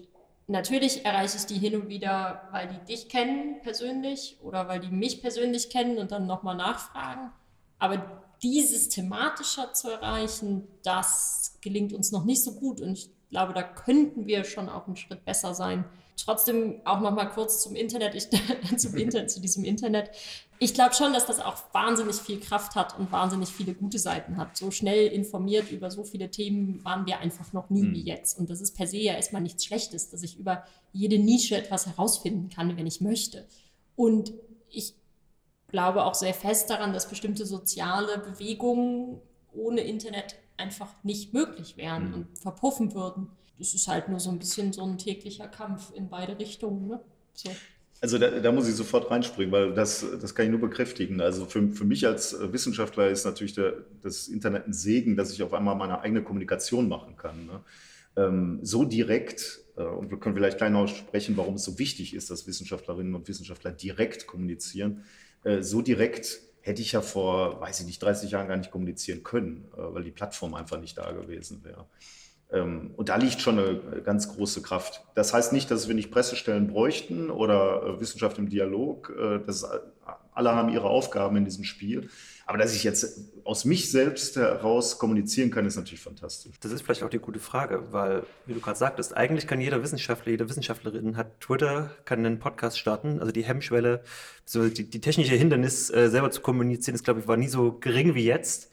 Natürlich erreiche ich die hin und wieder, weil die dich kennen persönlich oder weil die mich persönlich kennen und dann nochmal nachfragen. Aber die systematischer zu erreichen, das gelingt uns noch nicht so gut. Und ich glaube, da könnten wir schon auch einen Schritt besser sein. Trotzdem auch noch mal kurz zum Internet, ich, zum Internet, zu diesem Internet. Ich glaube schon, dass das auch wahnsinnig viel Kraft hat und wahnsinnig viele gute Seiten hat. So schnell informiert über so viele Themen waren wir einfach noch nie mhm. wie jetzt. Und das ist per se ja erstmal nichts Schlechtes, dass ich über jede Nische etwas herausfinden kann, wenn ich möchte. Und ich glaube auch sehr fest daran, dass bestimmte soziale Bewegungen ohne Internet einfach nicht möglich wären mhm. und verpuffen würden es ist halt nur so ein bisschen so ein täglicher Kampf in beide Richtungen. Ne? So. Also da, da, muss ich sofort reinspringen, weil das, das kann ich nur bekräftigen. Also für, für mich als Wissenschaftler ist natürlich der, das Internet ein Segen, dass ich auf einmal meine eigene Kommunikation machen kann. Ne? Ähm, so direkt, äh, und wir können vielleicht gleich noch sprechen, warum es so wichtig ist, dass Wissenschaftlerinnen und Wissenschaftler direkt kommunizieren. Äh, so direkt hätte ich ja vor, weiß ich nicht, 30 Jahren gar nicht kommunizieren können, äh, weil die Plattform einfach nicht da gewesen wäre. Ähm, und da liegt schon eine ganz große Kraft. Das heißt nicht, dass wir nicht Pressestellen bräuchten oder äh, Wissenschaft im Dialog. Äh, das, alle haben ihre Aufgaben in diesem Spiel. Aber dass ich jetzt aus mich selbst heraus kommunizieren kann, ist natürlich fantastisch. Das ist vielleicht auch die gute Frage, weil, wie du gerade sagtest, eigentlich kann jeder Wissenschaftler, jede Wissenschaftlerin hat Twitter, kann einen Podcast starten. Also die Hemmschwelle, so die, die technische Hindernis, äh, selber zu kommunizieren, ist, glaube ich, war nie so gering wie jetzt.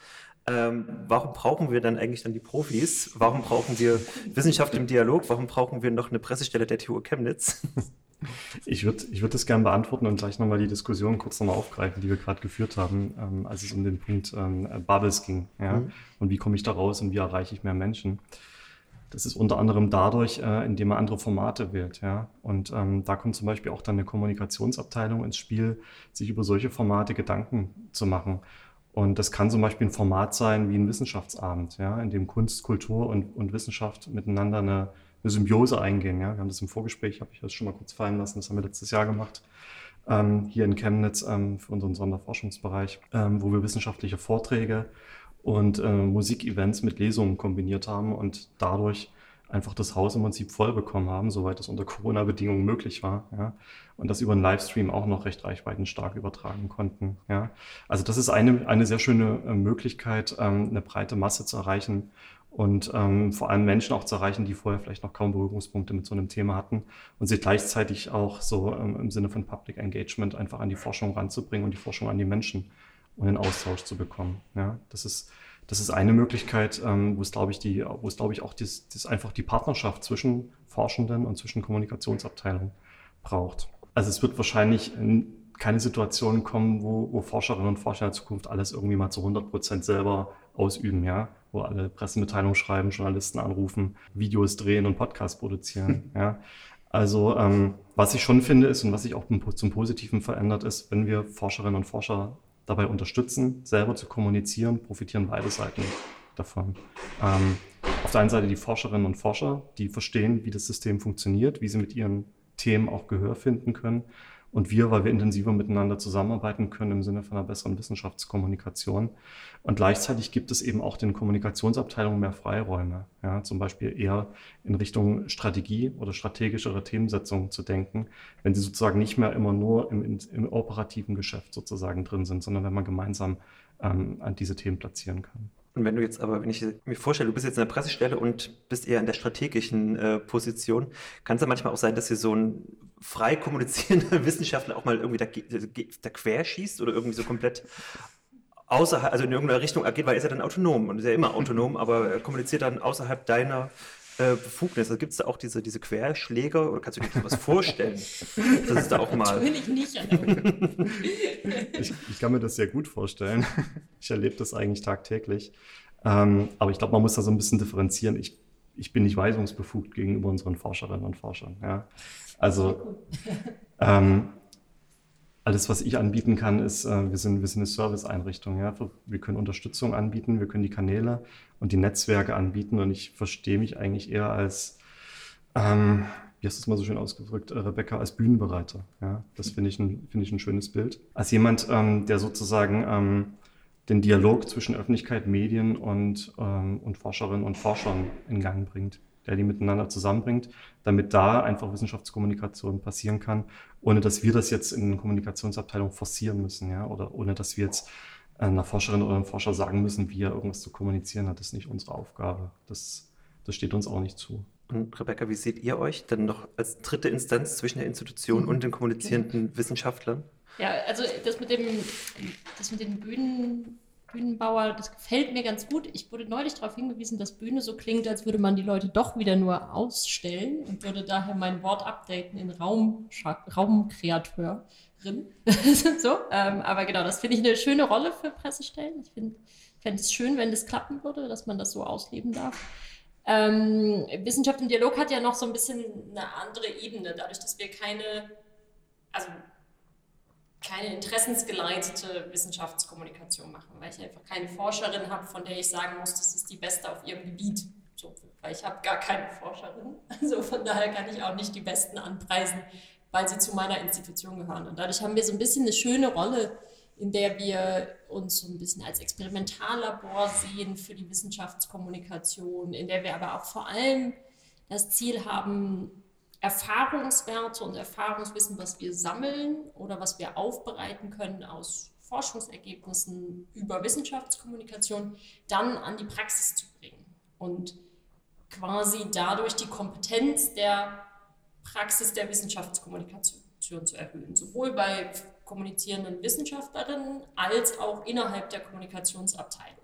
Ähm, warum brauchen wir dann eigentlich dann die Profis? Warum brauchen wir Wissenschaft im Dialog? Warum brauchen wir noch eine Pressestelle der TU Chemnitz? Ich würde ich würd das gerne beantworten und gleich nochmal die Diskussion kurz nochmal aufgreifen, die wir gerade geführt haben, ähm, als es um den Punkt ähm, Bubbles ging. Ja? Mhm. Und wie komme ich da raus und wie erreiche ich mehr Menschen? Das ist unter anderem dadurch, äh, indem man andere Formate wählt. Ja? Und ähm, da kommt zum Beispiel auch dann eine Kommunikationsabteilung ins Spiel, sich über solche Formate Gedanken zu machen. Und das kann zum Beispiel ein Format sein wie ein Wissenschaftsabend, ja, in dem Kunst, Kultur und, und Wissenschaft miteinander eine, eine Symbiose eingehen. Ja. Wir haben das im Vorgespräch, habe ich das schon mal kurz fallen lassen, das haben wir letztes Jahr gemacht, ähm, hier in Chemnitz ähm, für unseren Sonderforschungsbereich, ähm, wo wir wissenschaftliche Vorträge und äh, Musikevents mit Lesungen kombiniert haben und dadurch einfach das Haus im Prinzip voll bekommen haben, soweit es unter Corona-Bedingungen möglich war. Ja. Und das über einen Livestream auch noch recht reichweitenstark übertragen konnten. Ja. Also das ist eine, eine sehr schöne äh, Möglichkeit, ähm, eine breite Masse zu erreichen und ähm, vor allem Menschen auch zu erreichen, die vorher vielleicht noch kaum Berührungspunkte mit so einem Thema hatten und sie gleichzeitig auch so ähm, im Sinne von Public Engagement einfach an die Forschung ranzubringen und die Forschung an die Menschen und den Austausch zu bekommen. Ja. Das ist das ist eine Möglichkeit, ähm, wo es, glaube ich, die, wo es, glaube ich, auch das, das einfach die Partnerschaft zwischen Forschenden und zwischen Kommunikationsabteilungen braucht. Also es wird wahrscheinlich keine Situation kommen, wo, wo Forscherinnen und Forscher in der Zukunft alles irgendwie mal zu 100 Prozent selber ausüben, ja, wo alle Pressemitteilungen schreiben, Journalisten anrufen, Videos drehen und Podcasts produzieren, ja. Also ähm, was ich schon finde ist und was sich auch zum Positiven verändert ist, wenn wir Forscherinnen und Forscher dabei unterstützen, selber zu kommunizieren, profitieren beide Seiten davon. Ähm, auf der einen Seite die Forscherinnen und Forscher, die verstehen, wie das System funktioniert, wie sie mit ihren Themen auch Gehör finden können und wir, weil wir intensiver miteinander zusammenarbeiten können im Sinne von einer besseren Wissenschaftskommunikation. Und gleichzeitig gibt es eben auch den Kommunikationsabteilungen mehr Freiräume, ja, zum Beispiel eher in Richtung Strategie oder strategischere Themensetzungen zu denken, wenn sie sozusagen nicht mehr immer nur im, im operativen Geschäft sozusagen drin sind, sondern wenn man gemeinsam ähm, an diese Themen platzieren kann. Und wenn du jetzt aber, wenn ich mir vorstelle, du bist jetzt in der Pressestelle und bist eher in der strategischen äh, Position, kann es ja manchmal auch sein, dass hier so ein frei kommunizierender Wissenschaftler auch mal irgendwie da, da querschießt oder irgendwie so komplett außerhalb, also in irgendeiner Richtung agiert, weil er ist ja dann autonom und ist ja immer autonom, aber er kommuniziert dann außerhalb deiner äh, Befugnis. Also gibt es da auch diese, diese Querschläger oder kannst du dir was vorstellen? Das ist da auch mal. Natürlich nicht. ich, ich kann mir das sehr gut vorstellen. Ich erlebe das eigentlich tagtäglich. Ähm, aber ich glaube, man muss da so ein bisschen differenzieren. Ich, ich bin nicht weisungsbefugt gegenüber unseren Forscherinnen und Forschern. Ja. Also ähm, alles, was ich anbieten kann, ist, äh, wir, sind, wir sind eine Serviceeinrichtung. Ja? Wir können Unterstützung anbieten, wir können die Kanäle und die Netzwerke anbieten und ich verstehe mich eigentlich eher als, ähm, wie hast du es mal so schön ausgedrückt, äh, Rebecca, als Bühnenbereiter. Ja? Das finde ich, ein, find ich ein schönes Bild. Als jemand, ähm, der sozusagen ähm, den Dialog zwischen Öffentlichkeit, Medien und, ähm, und Forscherinnen und Forschern in Gang bringt der die miteinander zusammenbringt, damit da einfach Wissenschaftskommunikation passieren kann, ohne dass wir das jetzt in Kommunikationsabteilung forcieren müssen, ja, oder ohne dass wir jetzt einer Forscherin oder einem Forscher sagen müssen, wie er irgendwas zu kommunizieren hat. Das ist nicht unsere Aufgabe. Das, das steht uns auch nicht zu. Und Rebecca, wie seht ihr euch denn noch als dritte Instanz zwischen der Institution mhm. und den kommunizierenden Wissenschaftlern? Ja, also das mit dem, das mit den Bühnen Bühnenbauer, das gefällt mir ganz gut. Ich wurde neulich darauf hingewiesen, dass Bühne so klingt, als würde man die Leute doch wieder nur ausstellen und würde daher mein Wort updaten in Raum, Raumkreateurin. so, ähm, aber genau, das finde ich eine schöne Rolle für Pressestellen. Ich fände es schön, wenn das klappen würde, dass man das so ausleben darf. Ähm, Wissenschaft im Dialog hat ja noch so ein bisschen eine andere Ebene, dadurch, dass wir keine, also keine interessensgeleitete Wissenschaftskommunikation machen, weil ich einfach keine Forscherin habe, von der ich sagen muss, das ist die Beste auf ihrem Gebiet. So, weil ich habe gar keine Forscherin. Also von daher kann ich auch nicht die Besten anpreisen, weil sie zu meiner Institution gehören. Und dadurch haben wir so ein bisschen eine schöne Rolle, in der wir uns so ein bisschen als Experimentallabor sehen für die Wissenschaftskommunikation, in der wir aber auch vor allem das Ziel haben, Erfahrungswerte und Erfahrungswissen, was wir sammeln oder was wir aufbereiten können aus Forschungsergebnissen über Wissenschaftskommunikation, dann an die Praxis zu bringen und quasi dadurch die Kompetenz der Praxis der Wissenschaftskommunikation zu erhöhen, sowohl bei kommunizierenden Wissenschaftlerinnen als auch innerhalb der Kommunikationsabteilung.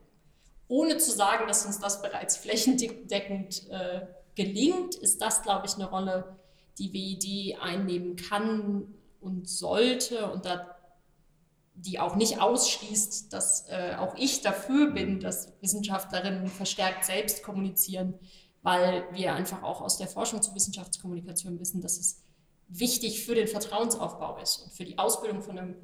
Ohne zu sagen, dass uns das bereits flächendeckend äh, gelingt, ist das, glaube ich, eine Rolle, die WID einnehmen kann und sollte und da die auch nicht ausschließt, dass äh, auch ich dafür bin, dass Wissenschaftlerinnen verstärkt selbst kommunizieren, weil wir einfach auch aus der Forschung zur Wissenschaftskommunikation wissen, dass es wichtig für den Vertrauensaufbau ist und für die Ausbildung von einem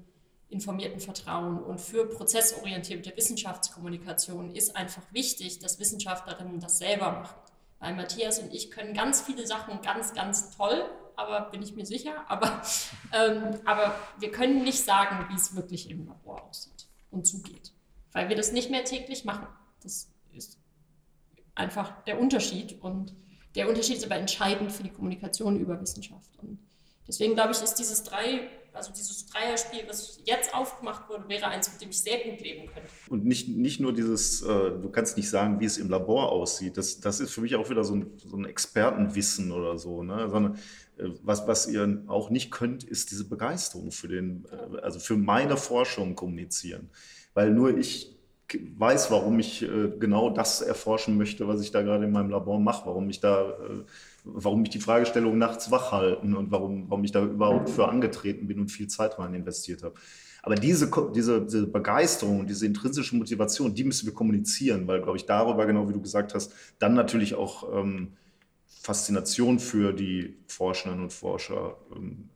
informierten Vertrauen und für prozessorientierte Wissenschaftskommunikation ist einfach wichtig, dass Wissenschaftlerinnen das selber machen. Weil Matthias und ich können ganz viele Sachen ganz, ganz toll, aber bin ich mir sicher. Aber, ähm, aber wir können nicht sagen, wie es wirklich im Labor aussieht und zugeht, weil wir das nicht mehr täglich machen. Das einfach der Unterschied und der Unterschied ist aber entscheidend für die Kommunikation über Wissenschaft. Und deswegen glaube ich, ist dieses drei also dieses Dreierspiel, was jetzt aufgemacht wurde, wäre eins, mit dem ich sehr gut leben könnte. Und nicht, nicht nur dieses, äh, du kannst nicht sagen, wie es im Labor aussieht. Das, das ist für mich auch wieder so ein, so ein Expertenwissen oder so, ne? sondern äh, was, was ihr auch nicht könnt, ist diese Begeisterung für den, äh, also für meine Forschung kommunizieren. Weil nur ich weiß, warum ich äh, genau das erforschen möchte, was ich da gerade in meinem Labor mache, warum ich da äh, warum mich die Fragestellung nachts wach halten und warum, warum ich da überhaupt für angetreten bin und viel Zeit rein investiert habe. Aber diese, diese, diese Begeisterung und diese intrinsische Motivation, die müssen wir kommunizieren, weil, glaube ich, darüber, genau wie du gesagt hast, dann natürlich auch ähm, Faszination für die Forscherinnen und Forscher ähm,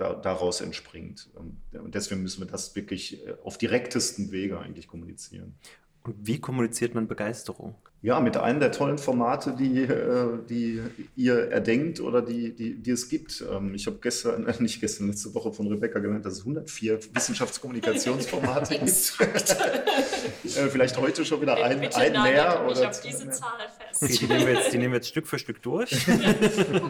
da, daraus entspringt. Und deswegen müssen wir das wirklich äh, auf direktesten Wege eigentlich kommunizieren. Und wie kommuniziert man Begeisterung? Ja, mit einem der tollen Formate, die, äh, die ihr erdenkt oder die, die, die es gibt. Ähm, ich habe gestern, äh, nicht gestern, letzte Woche von Rebecca gelernt, dass es 104 Wissenschaftskommunikationsformate gibt. Äh, vielleicht heute schon wieder ein, Bitte ein mehr. Oder auf diese mehr. Zahl fest. Okay, die, nehmen wir jetzt, die nehmen wir jetzt Stück für Stück durch. oh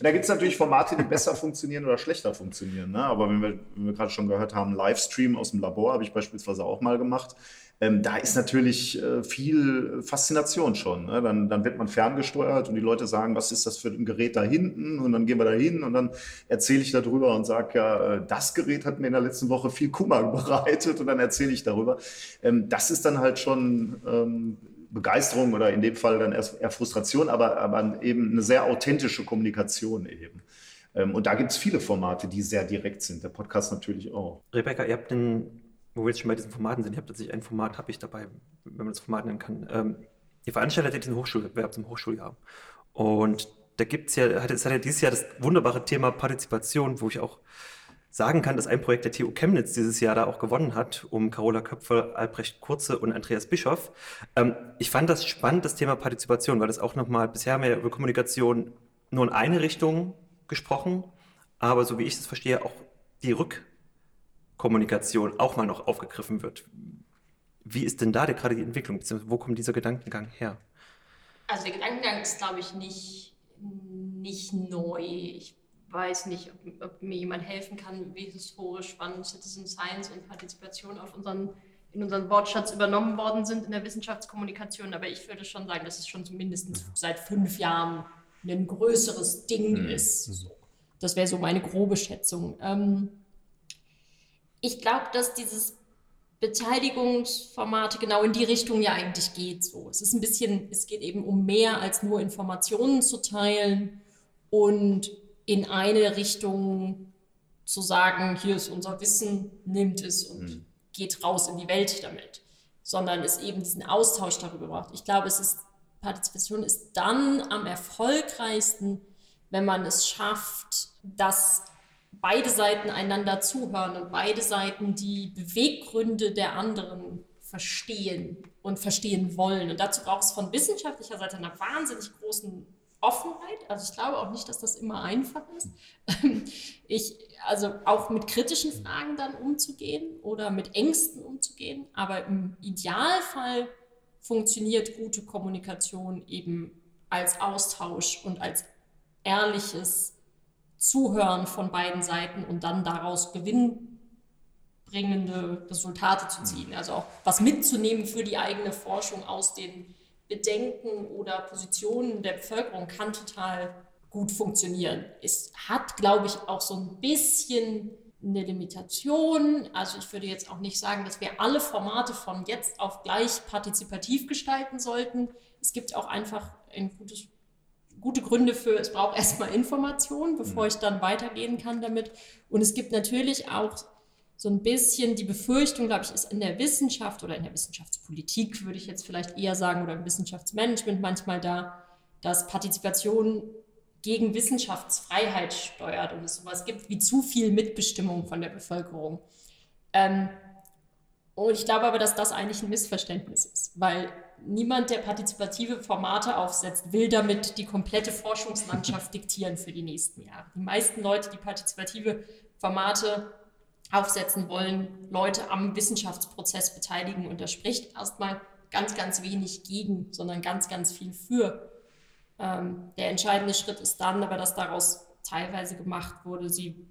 da gibt es natürlich Formate, die besser funktionieren oder schlechter funktionieren. Ne? Aber wenn wir, wenn wir gerade schon gehört haben, Livestream aus dem Labor habe ich beispielsweise auch mal gemacht ähm, da ist natürlich äh, viel Faszination schon. Ne? Dann, dann wird man ferngesteuert und die Leute sagen, was ist das für ein Gerät da hinten? Und dann gehen wir da hin und dann erzähle ich darüber und sage, ja, äh, das Gerät hat mir in der letzten Woche viel Kummer bereitet und dann erzähle ich darüber. Ähm, das ist dann halt schon ähm, Begeisterung oder in dem Fall dann erst eher Frustration, aber, aber eben eine sehr authentische Kommunikation eben. Ähm, und da gibt es viele Formate, die sehr direkt sind. Der Podcast natürlich auch. Rebecca, ihr habt den wo wir jetzt schon bei diesen Formaten sind, ich habe tatsächlich ein Format, habe ich dabei, wenn man das Format nennen kann. Ähm, ihr veranstaltet diesen Hochschulwettbewerb zum Hochschuljahr. Und da gibt es ja, hat, es hat ja dieses Jahr das wunderbare Thema Partizipation, wo ich auch sagen kann, dass ein Projekt der TU Chemnitz dieses Jahr da auch gewonnen hat, um Carola Köpfer, Albrecht Kurze und Andreas Bischoff. Ähm, ich fand das spannend, das Thema Partizipation, weil das auch nochmal, bisher haben wir über Kommunikation nur in eine Richtung gesprochen, aber so wie ich es verstehe, auch die Rück Kommunikation auch mal noch aufgegriffen wird. Wie ist denn da gerade die Entwicklung, beziehungsweise wo kommt dieser Gedankengang her? Also der Gedankengang ist, glaube ich, nicht, nicht neu. Ich weiß nicht, ob, ob, mir jemand helfen kann, wie historisch wann Citizen Science und Partizipation auf unseren, in unseren Wortschatz übernommen worden sind in der Wissenschaftskommunikation. Aber ich würde schon sagen, dass es schon zumindest seit fünf Jahren ein größeres Ding mhm. ist. Das wäre so meine grobe Schätzung. Ähm, ich glaube, dass dieses Beteiligungsformate genau in die Richtung ja eigentlich geht. So, es ist ein bisschen, es geht eben um mehr als nur Informationen zu teilen und in eine Richtung zu sagen, hier ist unser Wissen, nimmt es und mhm. geht raus in die Welt damit, sondern es eben diesen Austausch darüber braucht. Ich glaube, es ist Partizipation ist dann am erfolgreichsten, wenn man es schafft, dass beide Seiten einander zuhören und beide Seiten die Beweggründe der anderen verstehen und verstehen wollen. Und dazu braucht es von wissenschaftlicher Seite einer wahnsinnig großen Offenheit. Also ich glaube auch nicht, dass das immer einfach ist. Ich, also auch mit kritischen Fragen dann umzugehen oder mit Ängsten umzugehen. Aber im Idealfall funktioniert gute Kommunikation eben als Austausch und als ehrliches Zuhören von beiden Seiten und dann daraus gewinnbringende Resultate zu ziehen. Also auch was mitzunehmen für die eigene Forschung aus den Bedenken oder Positionen der Bevölkerung kann total gut funktionieren. Es hat, glaube ich, auch so ein bisschen eine Limitation. Also ich würde jetzt auch nicht sagen, dass wir alle Formate von jetzt auf gleich partizipativ gestalten sollten. Es gibt auch einfach ein gutes gute Gründe für, es braucht erstmal Informationen, bevor ich dann weitergehen kann damit. Und es gibt natürlich auch so ein bisschen die Befürchtung, glaube ich, ist in der Wissenschaft oder in der Wissenschaftspolitik, würde ich jetzt vielleicht eher sagen, oder im Wissenschaftsmanagement manchmal da, dass Partizipation gegen Wissenschaftsfreiheit steuert und es sowas gibt wie zu viel Mitbestimmung von der Bevölkerung. Ähm, und ich glaube aber, dass das eigentlich ein Missverständnis ist, weil niemand, der partizipative Formate aufsetzt, will damit die komplette Forschungslandschaft diktieren für die nächsten Jahre. Die meisten Leute, die partizipative Formate aufsetzen wollen, Leute am Wissenschaftsprozess beteiligen. Und da spricht erstmal ganz, ganz wenig gegen, sondern ganz, ganz viel für. Ähm, der entscheidende Schritt ist dann aber, dass daraus teilweise gemacht wurde, sie,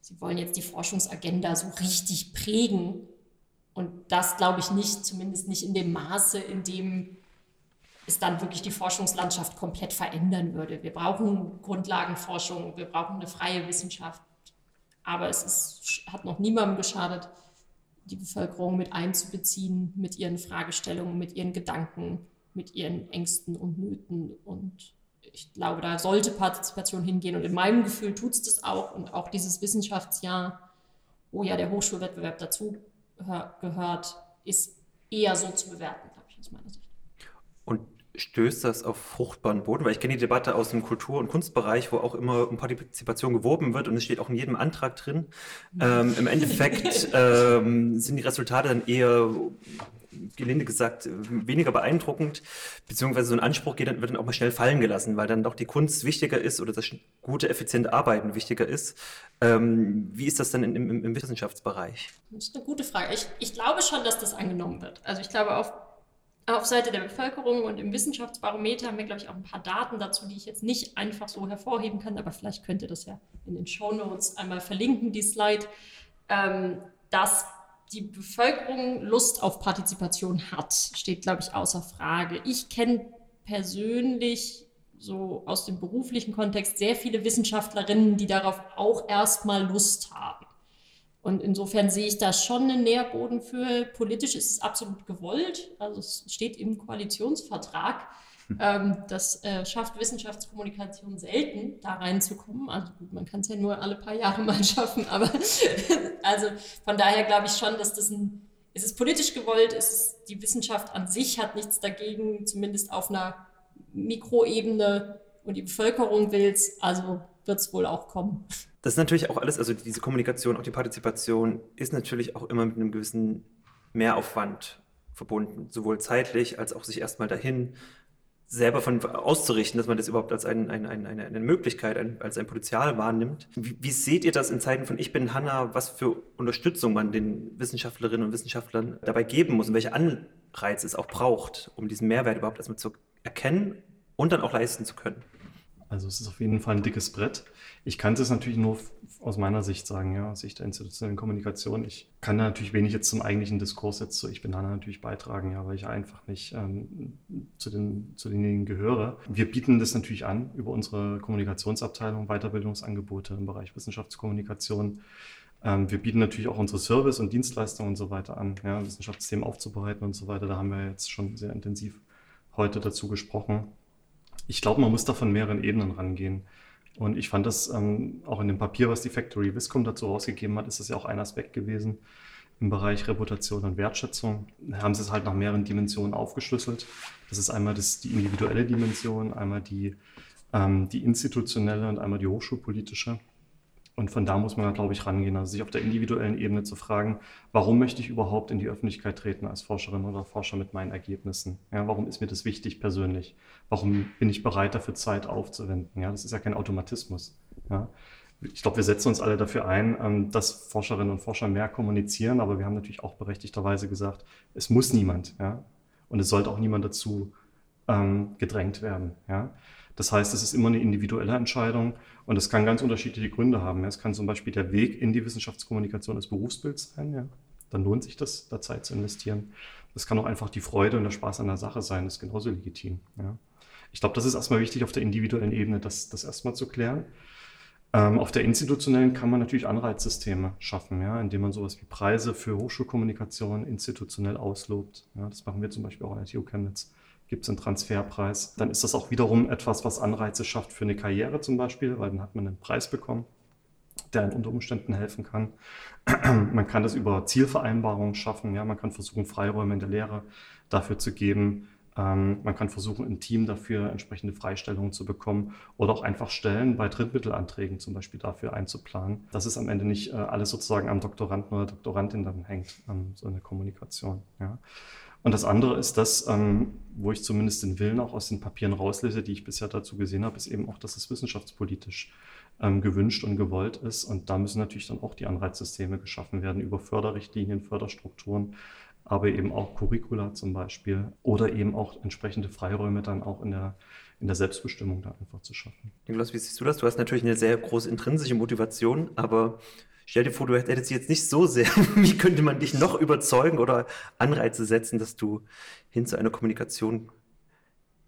sie wollen jetzt die Forschungsagenda so richtig prägen. Und das glaube ich nicht, zumindest nicht in dem Maße, in dem es dann wirklich die Forschungslandschaft komplett verändern würde. Wir brauchen Grundlagenforschung, wir brauchen eine freie Wissenschaft, aber es ist, hat noch niemandem geschadet, die Bevölkerung mit einzubeziehen, mit ihren Fragestellungen, mit ihren Gedanken, mit ihren Ängsten und Nöten. Und ich glaube, da sollte Partizipation hingehen. Und in meinem Gefühl tut es das auch. Und auch dieses Wissenschaftsjahr, wo ja der Hochschulwettbewerb dazu gehört, ist eher so zu bewerten, glaube ich, aus meiner Sicht. Und stößt das auf fruchtbaren Boden? Weil ich kenne die Debatte aus dem Kultur- und Kunstbereich, wo auch immer um Partizipation geworben wird und es steht auch in jedem Antrag drin. Ähm, Im Endeffekt ähm, sind die Resultate dann eher, gelinde gesagt, weniger beeindruckend, beziehungsweise so ein Anspruch geht, dann, wird dann auch mal schnell fallen gelassen, weil dann doch die Kunst wichtiger ist oder das gute, effiziente Arbeiten wichtiger ist. Ähm, wie ist das dann im, im, im, Wissenschaftsbereich? Das ist eine gute Frage. Ich, ich glaube schon, dass das angenommen wird. Also ich glaube, auf auf Seite der Bevölkerung und im Wissenschaftsbarometer haben wir, glaube ich, auch ein paar Daten dazu, die ich jetzt nicht einfach so hervorheben kann, aber vielleicht könnt ihr das ja in den Show Notes einmal verlinken, die Slide, ähm, dass die Bevölkerung Lust auf Partizipation hat, steht, glaube ich, außer Frage. Ich kenne persönlich so aus dem beruflichen Kontext sehr viele Wissenschaftlerinnen, die darauf auch erstmal Lust haben. Und insofern sehe ich da schon einen Nährboden für. Politisch ist es absolut gewollt. Also es steht im Koalitionsvertrag. Hm. Ähm, das äh, schafft Wissenschaftskommunikation selten, da reinzukommen. Also gut, man kann es ja nur alle paar Jahre mal schaffen, aber also von daher glaube ich schon, dass das ein, es politisch gewollt, es ist, die Wissenschaft an sich hat nichts dagegen, zumindest auf einer Mikroebene und die Bevölkerung will es, also wird es wohl auch kommen. Das ist natürlich auch alles, also diese Kommunikation, auch die Partizipation ist natürlich auch immer mit einem gewissen Mehraufwand verbunden, sowohl zeitlich als auch sich erstmal dahin selber von auszurichten, dass man das überhaupt als ein, ein, ein, eine, eine Möglichkeit, ein, als ein Potenzial wahrnimmt. Wie, wie, seht ihr das in Zeiten von Ich bin Hanna, was für Unterstützung man den Wissenschaftlerinnen und Wissenschaftlern dabei geben muss und welche Anreize es auch braucht, um diesen Mehrwert überhaupt erstmal zu erkennen und dann auch leisten zu können? Also es ist auf jeden Fall ein dickes Brett. Ich kann es natürlich nur aus meiner Sicht sagen, ja, aus Sicht der institutionellen Kommunikation. Ich kann da natürlich wenig jetzt zum eigentlichen Diskurs jetzt so, ich bin da natürlich beitragen, ja, weil ich einfach nicht ähm, zu, den, zu denjenigen gehöre. Wir bieten das natürlich an über unsere Kommunikationsabteilung, Weiterbildungsangebote im Bereich Wissenschaftskommunikation. Ähm, wir bieten natürlich auch unsere Service- und Dienstleistungen und so weiter an, ja, Wissenschaftsthemen aufzubereiten und so weiter. Da haben wir jetzt schon sehr intensiv heute dazu gesprochen ich glaube, man muss da von mehreren Ebenen rangehen. Und ich fand das ähm, auch in dem Papier, was die Factory Viscom dazu rausgegeben hat, ist das ja auch ein Aspekt gewesen im Bereich Reputation und Wertschätzung. Da haben sie es halt nach mehreren Dimensionen aufgeschlüsselt. Das ist einmal das, die individuelle Dimension, einmal die, ähm, die institutionelle und einmal die hochschulpolitische. Und von da muss man, glaube ich, rangehen, also sich auf der individuellen Ebene zu fragen, warum möchte ich überhaupt in die Öffentlichkeit treten als Forscherin oder Forscher mit meinen Ergebnissen? Ja, warum ist mir das wichtig persönlich? Warum bin ich bereit, dafür Zeit aufzuwenden? Ja, das ist ja kein Automatismus. Ja. Ich glaube, wir setzen uns alle dafür ein, ähm, dass Forscherinnen und Forscher mehr kommunizieren, aber wir haben natürlich auch berechtigterweise gesagt, es muss niemand. Ja? Und es sollte auch niemand dazu ähm, gedrängt werden. Ja? Das heißt, es ist immer eine individuelle Entscheidung und es kann ganz unterschiedliche Gründe haben. Es kann zum Beispiel der Weg in die Wissenschaftskommunikation des Berufsbilds sein. Ja. Dann lohnt sich das, da Zeit zu investieren. Das kann auch einfach die Freude und der Spaß an der Sache sein. Das ist genauso legitim. Ja. Ich glaube, das ist erstmal wichtig auf der individuellen Ebene, das, das erstmal zu klären. Ähm, auf der institutionellen kann man natürlich Anreizsysteme schaffen, ja, indem man sowas wie Preise für Hochschulkommunikation institutionell auslobt. Ja, das machen wir zum Beispiel auch an der TU Chemnitz gibt es einen Transferpreis. Dann ist das auch wiederum etwas, was Anreize schafft für eine Karriere zum Beispiel, weil dann hat man einen Preis bekommen, der unter Umständen helfen kann. man kann das über Zielvereinbarungen schaffen. Ja, man kann versuchen, Freiräume in der Lehre dafür zu geben. Ähm, man kann versuchen, im Team dafür entsprechende Freistellungen zu bekommen oder auch einfach Stellen bei Drittmittelanträgen zum Beispiel dafür einzuplanen, dass es am Ende nicht äh, alles sozusagen am Doktoranden oder Doktorandin dann hängt, ähm, so eine Kommunikation. Ja. Und das andere ist das, ähm, wo ich zumindest den Willen auch aus den Papieren rauslese, die ich bisher dazu gesehen habe, ist eben auch, dass es wissenschaftspolitisch ähm, gewünscht und gewollt ist. Und da müssen natürlich dann auch die Anreizsysteme geschaffen werden über Förderrichtlinien, Förderstrukturen, aber eben auch Curricula zum Beispiel oder eben auch entsprechende Freiräume dann auch in der, in der Selbstbestimmung da einfach zu schaffen. Nikolaus, wie siehst du das? Du hast natürlich eine sehr große intrinsische Motivation, aber Stell dir vor, du hättest jetzt nicht so sehr. Wie könnte man dich noch überzeugen oder Anreize setzen, dass du hin zu einer Kommunikation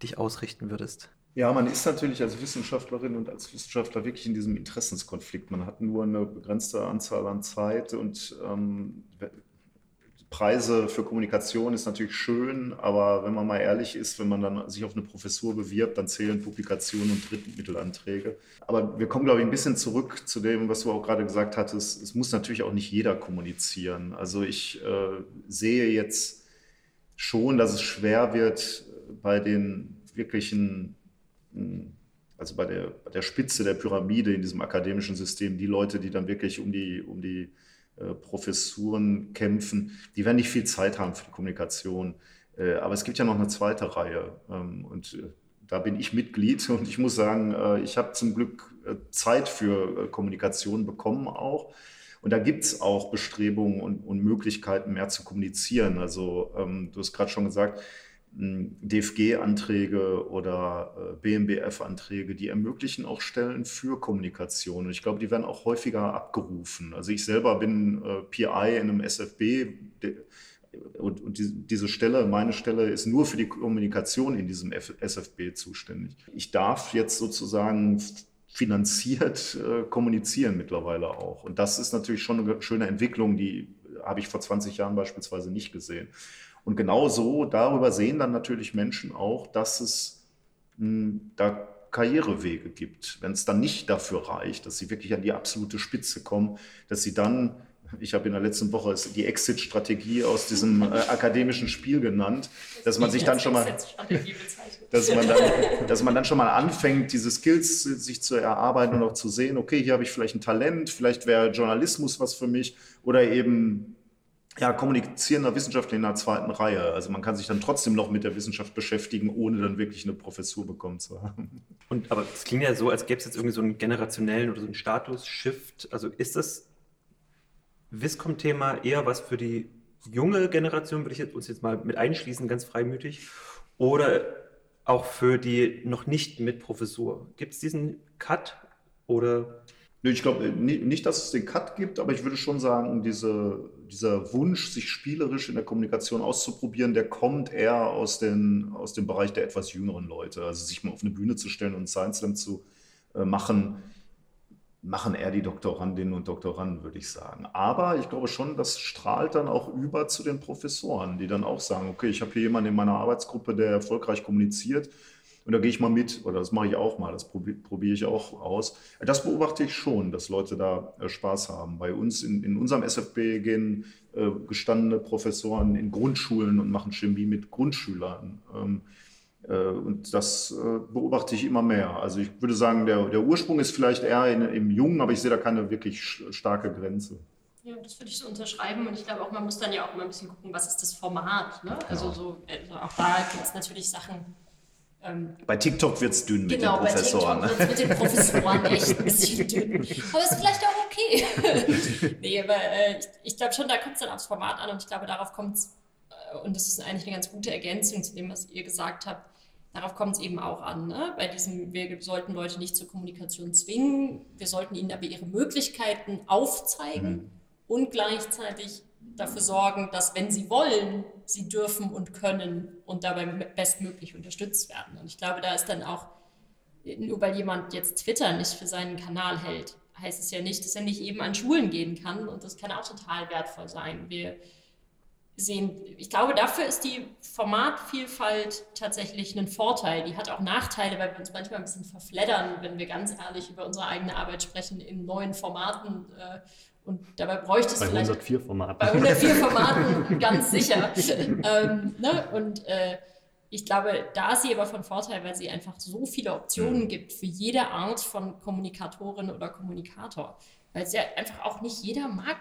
dich ausrichten würdest? Ja, man ist natürlich als Wissenschaftlerin und als Wissenschaftler wirklich in diesem Interessenskonflikt. Man hat nur eine begrenzte Anzahl an Zeit und ähm, Preise für Kommunikation ist natürlich schön, aber wenn man mal ehrlich ist, wenn man dann sich auf eine Professur bewirbt, dann zählen Publikationen und Drittmittelanträge. Aber wir kommen, glaube ich, ein bisschen zurück zu dem, was du auch gerade gesagt hattest. Es muss natürlich auch nicht jeder kommunizieren. Also ich äh, sehe jetzt schon, dass es schwer wird bei den wirklichen hm, also bei der, bei der Spitze der Pyramide in diesem akademischen System, die Leute, die dann wirklich um die, um die Professuren kämpfen, die werden nicht viel Zeit haben für die Kommunikation. Äh, aber es gibt ja noch eine zweite Reihe ähm, und äh, da bin ich Mitglied und ich muss sagen, ich habe zum Glück Zeit für Kommunikation bekommen auch. Und da gibt es auch Bestrebungen und, und, Möglichkeiten, mehr zu kommunizieren. Also ähm, du hast gerade schon gesagt, DFG-Anträge oder äh, BMBF-Anträge, die ermöglichen auch Stellen für Kommunikation. Und ich glaube, die werden auch häufiger abgerufen. Also ich selber bin äh, PI in einem SFB und, diese Stelle, meine Stelle, ist nur für die Kommunikation in diesem SFB zuständig. Ich darf jetzt sozusagen finanziert äh, kommunizieren mittlerweile auch. Und das ist natürlich schon eine schöne Entwicklung, die habe ich vor 20 Jahren beispielsweise nicht gesehen. Und genau so, darüber sehen dann natürlich Menschen auch, dass es mh, hm, da Karrierewege gibt. Wenn es dann nicht dafür reicht, dass sie wirklich an die absolute Spitze kommen, dass sie dann, ich habe in der letzten Woche die Exit-Strategie aus diesem äh, akademischen Spiel genannt, dass man sich dann schon mal, dass man dann, dass man dann schon mal anfängt, diese Skills sich zu erarbeiten und auch zu sehen, okay, hier habe ich vielleicht ein Talent, vielleicht wäre Journalismus was für mich oder eben ja, kommunizierender Wissenschaftler in der zweiten Reihe. Also man kann sich dann trotzdem noch mit der Wissenschaft beschäftigen, ohne dann wirklich eine Professur bekommen zu haben. Und aber es klingt ja so, als gäbe es jetzt irgendwie so einen generationellen oder so einen Status-Shift. Also ist das Viscom-Thema eher was für die junge Generation, würde ich jetzt, uns jetzt mal mit einschließen, ganz freimütig, oder auch für die noch nicht mit Professur? Gibt es diesen Cut oder ich glaube äh, nicht, dass es den Cut gibt, aber ich würde schon sagen, diese, dieser Wunsch, sich spielerisch in der Kommunikation auszuprobieren, der kommt eher aus, den, aus dem Bereich der etwas jüngeren Leute. Also sich mal auf eine Bühne zu stellen und Science Slam zu äh, machen, machen eher die Doktorandinnen und Doktoranden, würde ich sagen. Aber ich glaube schon, das strahlt dann auch über zu den Professoren, die dann auch sagen, okay, ich habe hier jemanden in meiner Arbeitsgruppe, der erfolgreich kommuniziert und da gehe ich mal mit oder das mache ich auch mal, das probiere probier ich auch aus. Das beobachte ich schon, dass Leute da äh, Spaß haben. Bei uns in, in unserem SFB gehen äh, gestandene Professoren in Grundschulen und machen Chemie mit Grundschülern. Ähm, äh, und das äh, beobachte ich immer mehr. Also ich würde sagen, der, der Ursprung ist vielleicht eher in, im Jungen, aber ich sehe da keine wirklich starke Grenze. Ja, das würde ich so unterschreiben und ich glaube auch, man muss dann ja auch immer ein bisschen gucken, was ist das Format. Ne? Also, so, also auch da gibt es natürlich Sachen, bei TikTok wird es dünn mit genau, den Professoren. Genau, bei TikTok wird mit den Professoren echt ein bisschen dünn. Aber ist vielleicht auch okay. nee, aber äh, ich, ich glaube schon, da kommt es dann aufs Format an und ich glaube, darauf kommt es, äh, und das ist eigentlich eine ganz gute Ergänzung zu dem, was ihr gesagt habt, darauf kommt es eben auch an. Ne? Bei diesem, wir sollten Leute nicht zur Kommunikation zwingen, wir sollten ihnen aber ihre Möglichkeiten aufzeigen mhm. und gleichzeitig dafür sorgen, dass wenn sie wollen, sie dürfen und können und dabei bestmöglich unterstützt werden. Und ich glaube, da ist dann auch, nur weil jemand jetzt Twitter nicht für seinen Kanal hält, heißt es ja nicht, dass er nicht eben an Schulen gehen kann und das kann auch total wertvoll sein. Wir, sehen, ich glaube, dafür ist die Formatvielfalt tatsächlich ein Vorteil. Die hat auch Nachteile, weil wir uns manchmal ein bisschen verfleddern, wenn wir ganz ehrlich über unsere eigene Arbeit sprechen in neuen Formaten. Äh, und dabei bräuchte es bei vielleicht. 104 Formaten. Bei 104 Formaten, ganz sicher. ähm, ne? Und äh, ich glaube, da ist sie aber von Vorteil, weil sie einfach so viele Optionen mhm. gibt für jede Art von Kommunikatorin oder Kommunikator. Weil es ja einfach auch nicht jeder mag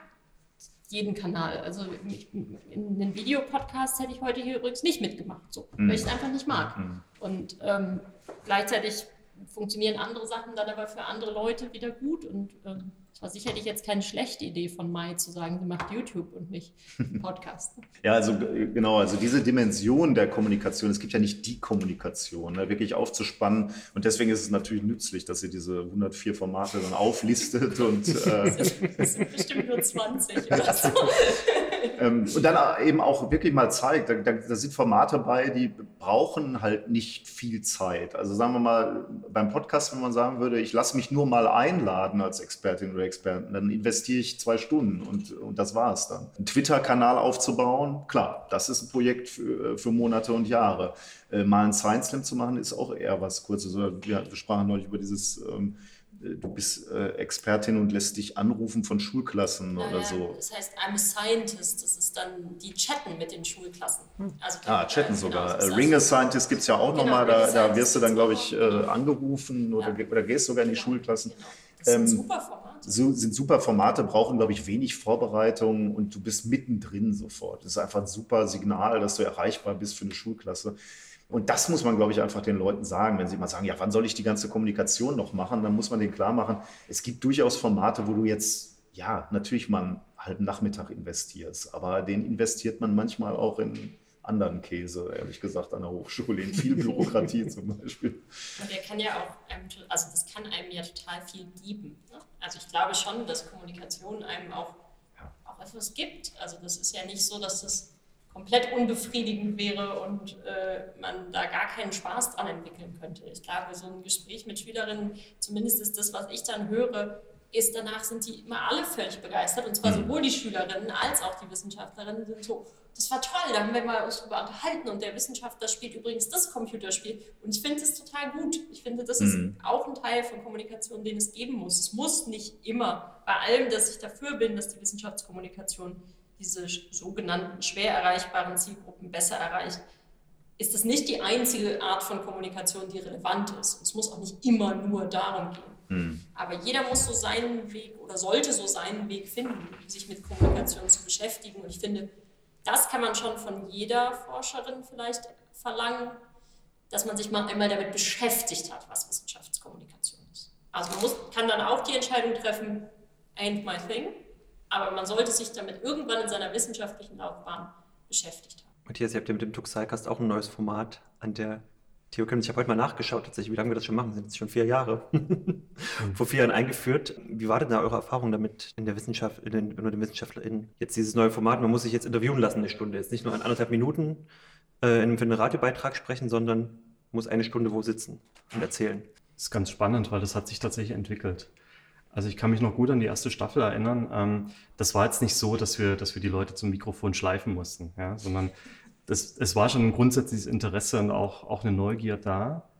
jeden Kanal. Also in den Videopodcast hätte ich heute hier übrigens nicht mitgemacht, so, mhm. weil ich es einfach nicht mag. Mhm. Und ähm, gleichzeitig funktionieren andere Sachen dann aber für andere Leute wieder gut und ähm, es war sicherlich jetzt keine schlechte Idee von Mai zu sagen, sie macht YouTube und nicht Podcast. ja, also genau, also diese Dimension der Kommunikation, es gibt ja nicht die Kommunikation, ne, wirklich aufzuspannen. Und deswegen ist es natürlich nützlich, dass sie diese 104 Formate dann auflistet und. Äh, das sind bestimmt nur 20 oder so. Ähm, und dann eben auch wirklich mal zeigt, da, da, da, sind Formate bei, die brauchen halt nicht viel Zeit. Also sagen wir mal, beim Podcast, wenn man sagen würde, ich lasse mich nur mal einladen als Expertin oder Experten, dann investiere ich zwei Stunden und, und das war es dann. Ein Twitter-Kanal aufzubauen, klar, das ist ein Projekt für, für Monate und Jahre. Äh, mal ein Science Slam zu machen, ist auch eher was Kurzes. Wir, wir sprachen neulich über dieses ähm, äh, du bist äh, Expertin und lässt dich anrufen von Schulklassen ja, oder ja. so. Das heißt, I'm a Scientist, das ist dann die chatten mit den Schulklassen. Hm. Also, ah, chatten äh, sogar. Genau, Ring a Scientist gibt es ja auch genau, nochmal, da, da wirst du dann, glaube ich, äh, angerufen oder, ja. oder gehst sogar in die Schulklassen. Genau. Das ähm, sind super Formate. So, sind super Formate, brauchen, glaube ich, wenig Vorbereitung und du bist mittendrin sofort. Das ist einfach ein super Signal, dass du erreichbar bist für eine Schulklasse. Und das muss man, glaube ich, einfach den Leuten sagen. Wenn sie mal sagen, ja, wann soll ich die ganze Kommunikation noch machen, dann muss man denen klar machen, es gibt durchaus Formate, wo du jetzt, ja, natürlich mal einen halben Nachmittag investierst, aber den investiert man manchmal auch in anderen Käse, ehrlich gesagt, an der Hochschule, in viel Bürokratie zum Beispiel. Und der kann ja auch, einem, also das kann einem ja total viel geben. Ne? Also ich glaube schon, dass Kommunikation einem auch, ja. auch etwas gibt. Also das ist ja nicht so, dass das komplett unbefriedigend wäre und äh, man da gar keinen Spaß dran entwickeln könnte. Ich glaube, so ein Gespräch mit Schülerinnen, zumindest ist das, was ich dann höre, ist danach sind die immer alle völlig begeistert und zwar mhm. sowohl die Schülerinnen als auch die Wissenschaftlerinnen sind so, das war toll, da haben wir mal uns drüber unterhalten und der Wissenschaftler spielt übrigens das Computerspiel und ich finde das total gut. Ich finde, das mhm. ist auch ein Teil von Kommunikation, den es geben muss. Es muss nicht immer bei allem, dass ich dafür bin, dass die Wissenschaftskommunikation diese sogenannten schwer erreichbaren Zielgruppen besser erreicht, ist das nicht die einzige Art von Kommunikation, die relevant ist. Es muss auch nicht immer nur darum gehen. Mhm. Aber jeder muss so seinen Weg oder sollte so seinen Weg finden, sich mit Kommunikation zu beschäftigen. Und ich finde, das kann man schon von jeder Forscherin vielleicht verlangen, dass man sich mal einmal damit beschäftigt hat, was Wissenschaftskommunikation ist. Also man muss, kann dann auch die Entscheidung treffen, ain't my thing, aber man sollte sich damit irgendwann in seiner wissenschaftlichen Laufbahn beschäftigt haben. Matthias, ihr habt ja mit dem Tuxicast auch ein neues Format an der TU Chemnitz. Ich habe heute mal nachgeschaut, tatsächlich, wie lange wir das schon machen. Sind jetzt schon vier Jahre. Vor vier Jahren eingeführt. Wie war denn da eure Erfahrung damit in der Wissenschaft, in den, unter den WissenschaftlerInnen? Jetzt dieses neue Format, man muss sich jetzt interviewen lassen, eine Stunde. Jetzt nicht nur an anderthalb Minuten äh, in einem Radiobeitrag sprechen, sondern muss eine Stunde wo sitzen und erzählen. Das ist ganz spannend, weil das hat sich tatsächlich entwickelt. Also ich kann mich noch gut an die erste Staffel erinnern. Ähm, das war jetzt nicht so, dass wir, dass wir die Leute zum Mikrofon schleifen mussten, ja, sondern das, es war schon ein grundsätzliches Interesse und auch, auch eine Neugier da.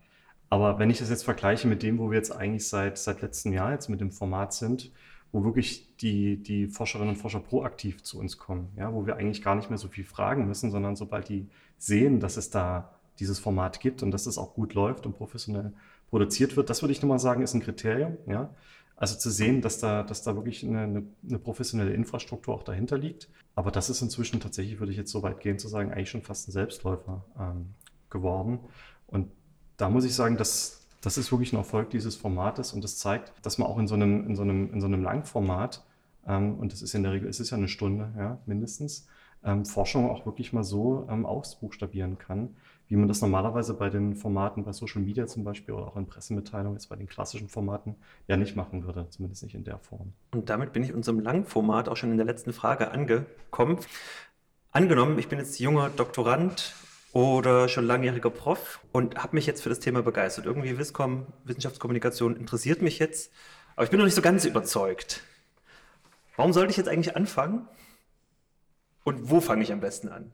Aber wenn ich das jetzt vergleiche mit dem, wo wir jetzt eigentlich seit, seit letztem Jahr jetzt mit dem Format sind, wo wirklich die, die Forscherinnen und Forscher proaktiv zu uns kommen, ja, wo wir eigentlich gar nicht mehr so viel fragen müssen, sondern sobald die sehen, dass es da dieses Format gibt und dass es auch gut läuft und professionell produziert wird, das würde ich nochmal sagen, ist ein Kriterium. Ja. Also zu sehen, dass da, dass da wirklich eine, eine, professionelle Infrastruktur auch dahinter liegt. Aber das ist inzwischen tatsächlich, würde ich jetzt so weit gehen, zu sagen, eigentlich schon fast ein Selbstläufer ähm, geworden. Und da muss ich sagen, dass das ist wirklich ein Erfolg dieses Formates und das zeigt, dass man auch in so einem, in so einem, in so einem Langformat, ähm, und das ist in der Regel, ist es ja eine Stunde, ja, mindestens, ähm, Forschung auch wirklich mal so ähm, ausbuchstabieren kann, wie man das normalerweise bei den Formaten bei Social Media zum Beispiel oder auch in Pressemitteilungen, jetzt bei den klassischen Formaten, ja nicht machen würde, zumindest nicht in der Form. Und damit bin ich unserem Langformat auch schon in der letzten Frage angekommen. Angenommen, ich bin jetzt junger Doktorand oder schon langjähriger Prof und habe mich jetzt für das Thema begeistert. Irgendwie Wisscom, Wissenschaftskommunikation interessiert mich jetzt, aber ich bin noch nicht so ganz überzeugt. Warum sollte ich jetzt eigentlich anfangen? Und wo fange ich am besten an?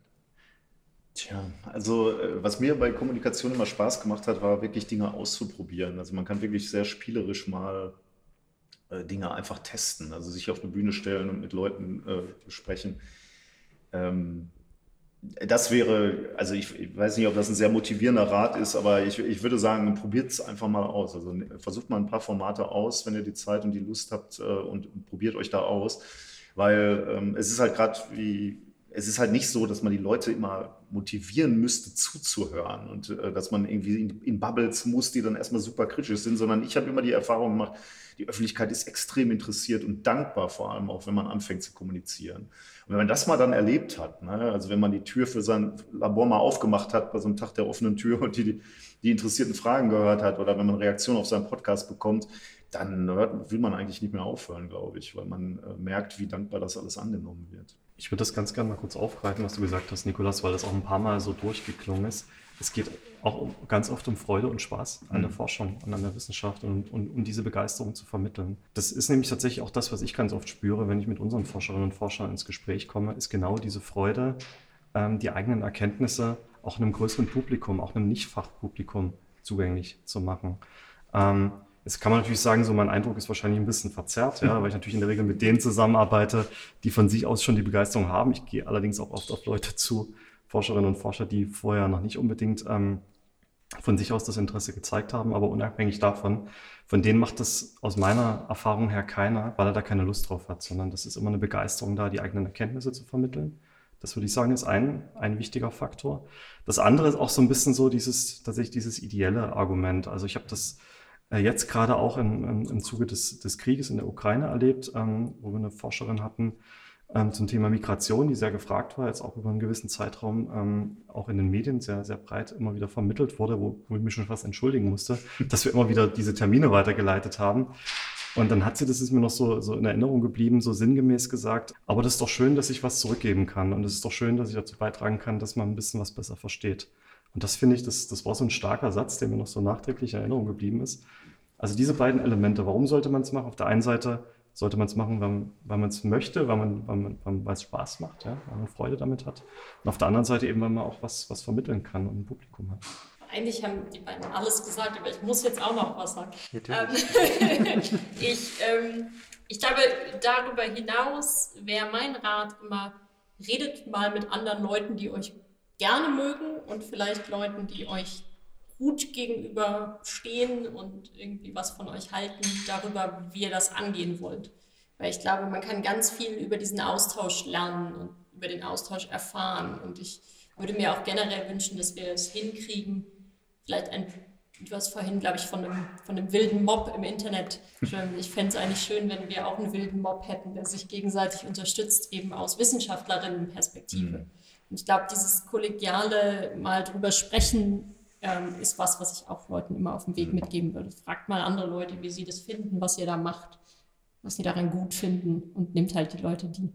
Tja, also äh, was mir bei Kommunikation immer Spaß gemacht hat, war wirklich Dinge auszuprobieren. Also man kann wirklich sehr spielerisch mal äh, Dinge einfach testen, also sich auf eine Bühne stellen und mit Leuten äh, sprechen. Ähm, das wäre, also ich, ich, weiß nicht, ob das ein sehr motivierender Rat ist, aber ich, ich würde sagen, probiert es einfach mal aus. Also ne, versucht mal ein paar Formate aus, wenn ihr die Zeit und die Lust habt äh, und, und, probiert euch da aus. Weil ähm, es ist halt gerade wie, es ist halt nicht so, dass man die Leute immer motivieren müsste, zuzuhören und äh, dass man irgendwie in, in, Bubbles muss, die dann erstmal super kritisch sind, sondern ich habe immer die Erfahrung gemacht, die Öffentlichkeit ist extrem interessiert und dankbar, vor allem auch, wenn man anfängt zu kommunizieren. Und wenn man das mal dann erlebt hat, ne, also wenn man die Tür für sein Labor mal aufgemacht hat bei so einem Tag der offenen Tür und die, die interessierten Fragen gehört hat oder wenn man Reaktionen auf seinen Podcast bekommt, dann will man eigentlich nicht mehr aufhören, glaube ich, weil man äh, merkt, wie dankbar das alles angenommen wird. Ich würde das ganz gerne mal kurz aufgreifen, was du gesagt hast, Nikolas, weil das auch ein paar Mal so durchgeklungen ist. Es geht auch um, ganz oft um Freude und Spaß an der mhm. Forschung und an der Wissenschaft und, und um diese Begeisterung zu vermitteln. Das ist nämlich tatsächlich auch das, was ich ganz oft spüre, wenn ich mit unseren Forscherinnen und Forschern ins Gespräch komme, ist genau diese Freude, ähm, die eigenen Erkenntnisse auch einem größeren Publikum, auch einem Nicht-Fachpublikum zugänglich zu machen. Ähm, Jetzt kann man natürlich sagen, so mein Eindruck ist wahrscheinlich ein bisschen verzerrt, ja, weil ich natürlich in der Regel mit denen zusammenarbeite, die von sich aus schon die Begeisterung haben. Ich gehe allerdings auch oft auf Leute zu, Forscherinnen und Forscher, die vorher noch nicht unbedingt ähm, von sich aus das Interesse gezeigt haben, aber unabhängig davon, von denen macht das aus meiner Erfahrung her keiner, weil er da keine Lust drauf hat, sondern das ist immer eine Begeisterung da, die eigenen Erkenntnisse zu vermitteln. Das würde ich sagen, ist ein, ein wichtiger Faktor. Das andere ist auch so ein bisschen so dieses, tatsächlich dieses ideelle Argument. Also ich habe das jetzt gerade auch im, im, im Zuge des, des Krieges in der Ukraine erlebt, ähm, wo wir eine Forscherin hatten ähm, zum Thema Migration, die sehr gefragt war, jetzt auch über einen gewissen Zeitraum ähm, auch in den Medien sehr, sehr breit immer wieder vermittelt wurde, wo, wo ich mich schon fast entschuldigen musste, dass wir immer wieder diese Termine weitergeleitet haben. Und dann hat sie, das ist mir noch so, so in Erinnerung geblieben, so sinngemäß gesagt, aber das ist doch schön, dass ich was zurückgeben kann und es ist doch schön, dass ich dazu beitragen kann, dass man ein bisschen was besser versteht. Und das finde ich, das, das war so ein starker Satz, der mir noch so nachträglich in Erinnerung geblieben ist. Also diese beiden Elemente, warum sollte man es machen? Auf der einen Seite sollte man es machen, weil, weil man es möchte, weil man, weil man, weil es Spaß macht, ja? weil man Freude damit hat. Und auf der anderen Seite eben, weil man auch was, was vermitteln kann und ein Publikum hat. Eigentlich haben die beiden alles gesagt, aber ich muss jetzt auch noch was sagen. Ähm, ich, ähm, ich glaube, darüber hinaus wäre mein Rat immer, redet mal mit anderen Leuten, die euch gerne mögen und vielleicht Leuten, die euch gut gegenüberstehen und irgendwie was von euch halten, darüber, wie ihr das angehen wollt. Weil ich glaube, man kann ganz viel über diesen Austausch lernen und über den Austausch erfahren. Und ich würde mir auch generell wünschen, dass wir es hinkriegen, vielleicht ein, du hast vorhin, glaube ich, von einem, von einem wilden Mob im Internet. Ich fände es eigentlich schön, wenn wir auch einen wilden Mob hätten, der sich gegenseitig unterstützt, eben aus Wissenschaftlerinnenperspektive. Mhm. Und ich glaube, dieses kollegiale mal drüber sprechen, ähm, ist was, was ich auch Leuten immer auf dem Weg mitgeben würde. Fragt mal andere Leute, wie sie das finden, was ihr da macht, was sie daran gut finden und nehmt halt die Leute, die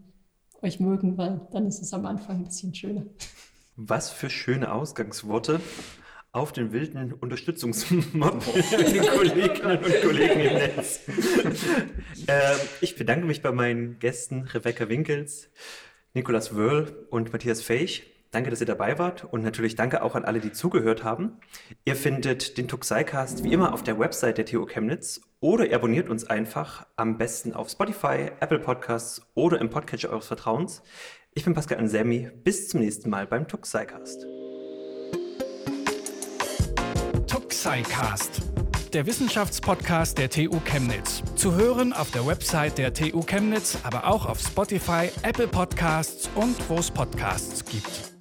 euch mögen, weil dann ist es am Anfang ein bisschen schöner. Was für schöne Ausgangsworte auf den wilden Unterstützungsmob den Kolleginnen und Kollegen im Netz. äh, ich bedanke mich bei meinen Gästen Rebecca Winkels, Nikolas Wörl und Matthias Feich. Danke, dass ihr dabei wart und natürlich danke auch an alle, die zugehört haben. Ihr findet den Tuxicast wie immer auf der Website der TU Chemnitz oder ihr abonniert uns einfach am besten auf Spotify, Apple Podcasts oder im Podcatcher eures Vertrauens. Ich bin Pascal Anselmi. Bis zum nächsten Mal beim Tuxicast. Tuxicast, der Wissenschaftspodcast der TU Chemnitz. Zu hören auf der Website der TU Chemnitz, aber auch auf Spotify, Apple Podcasts und wo es Podcasts gibt.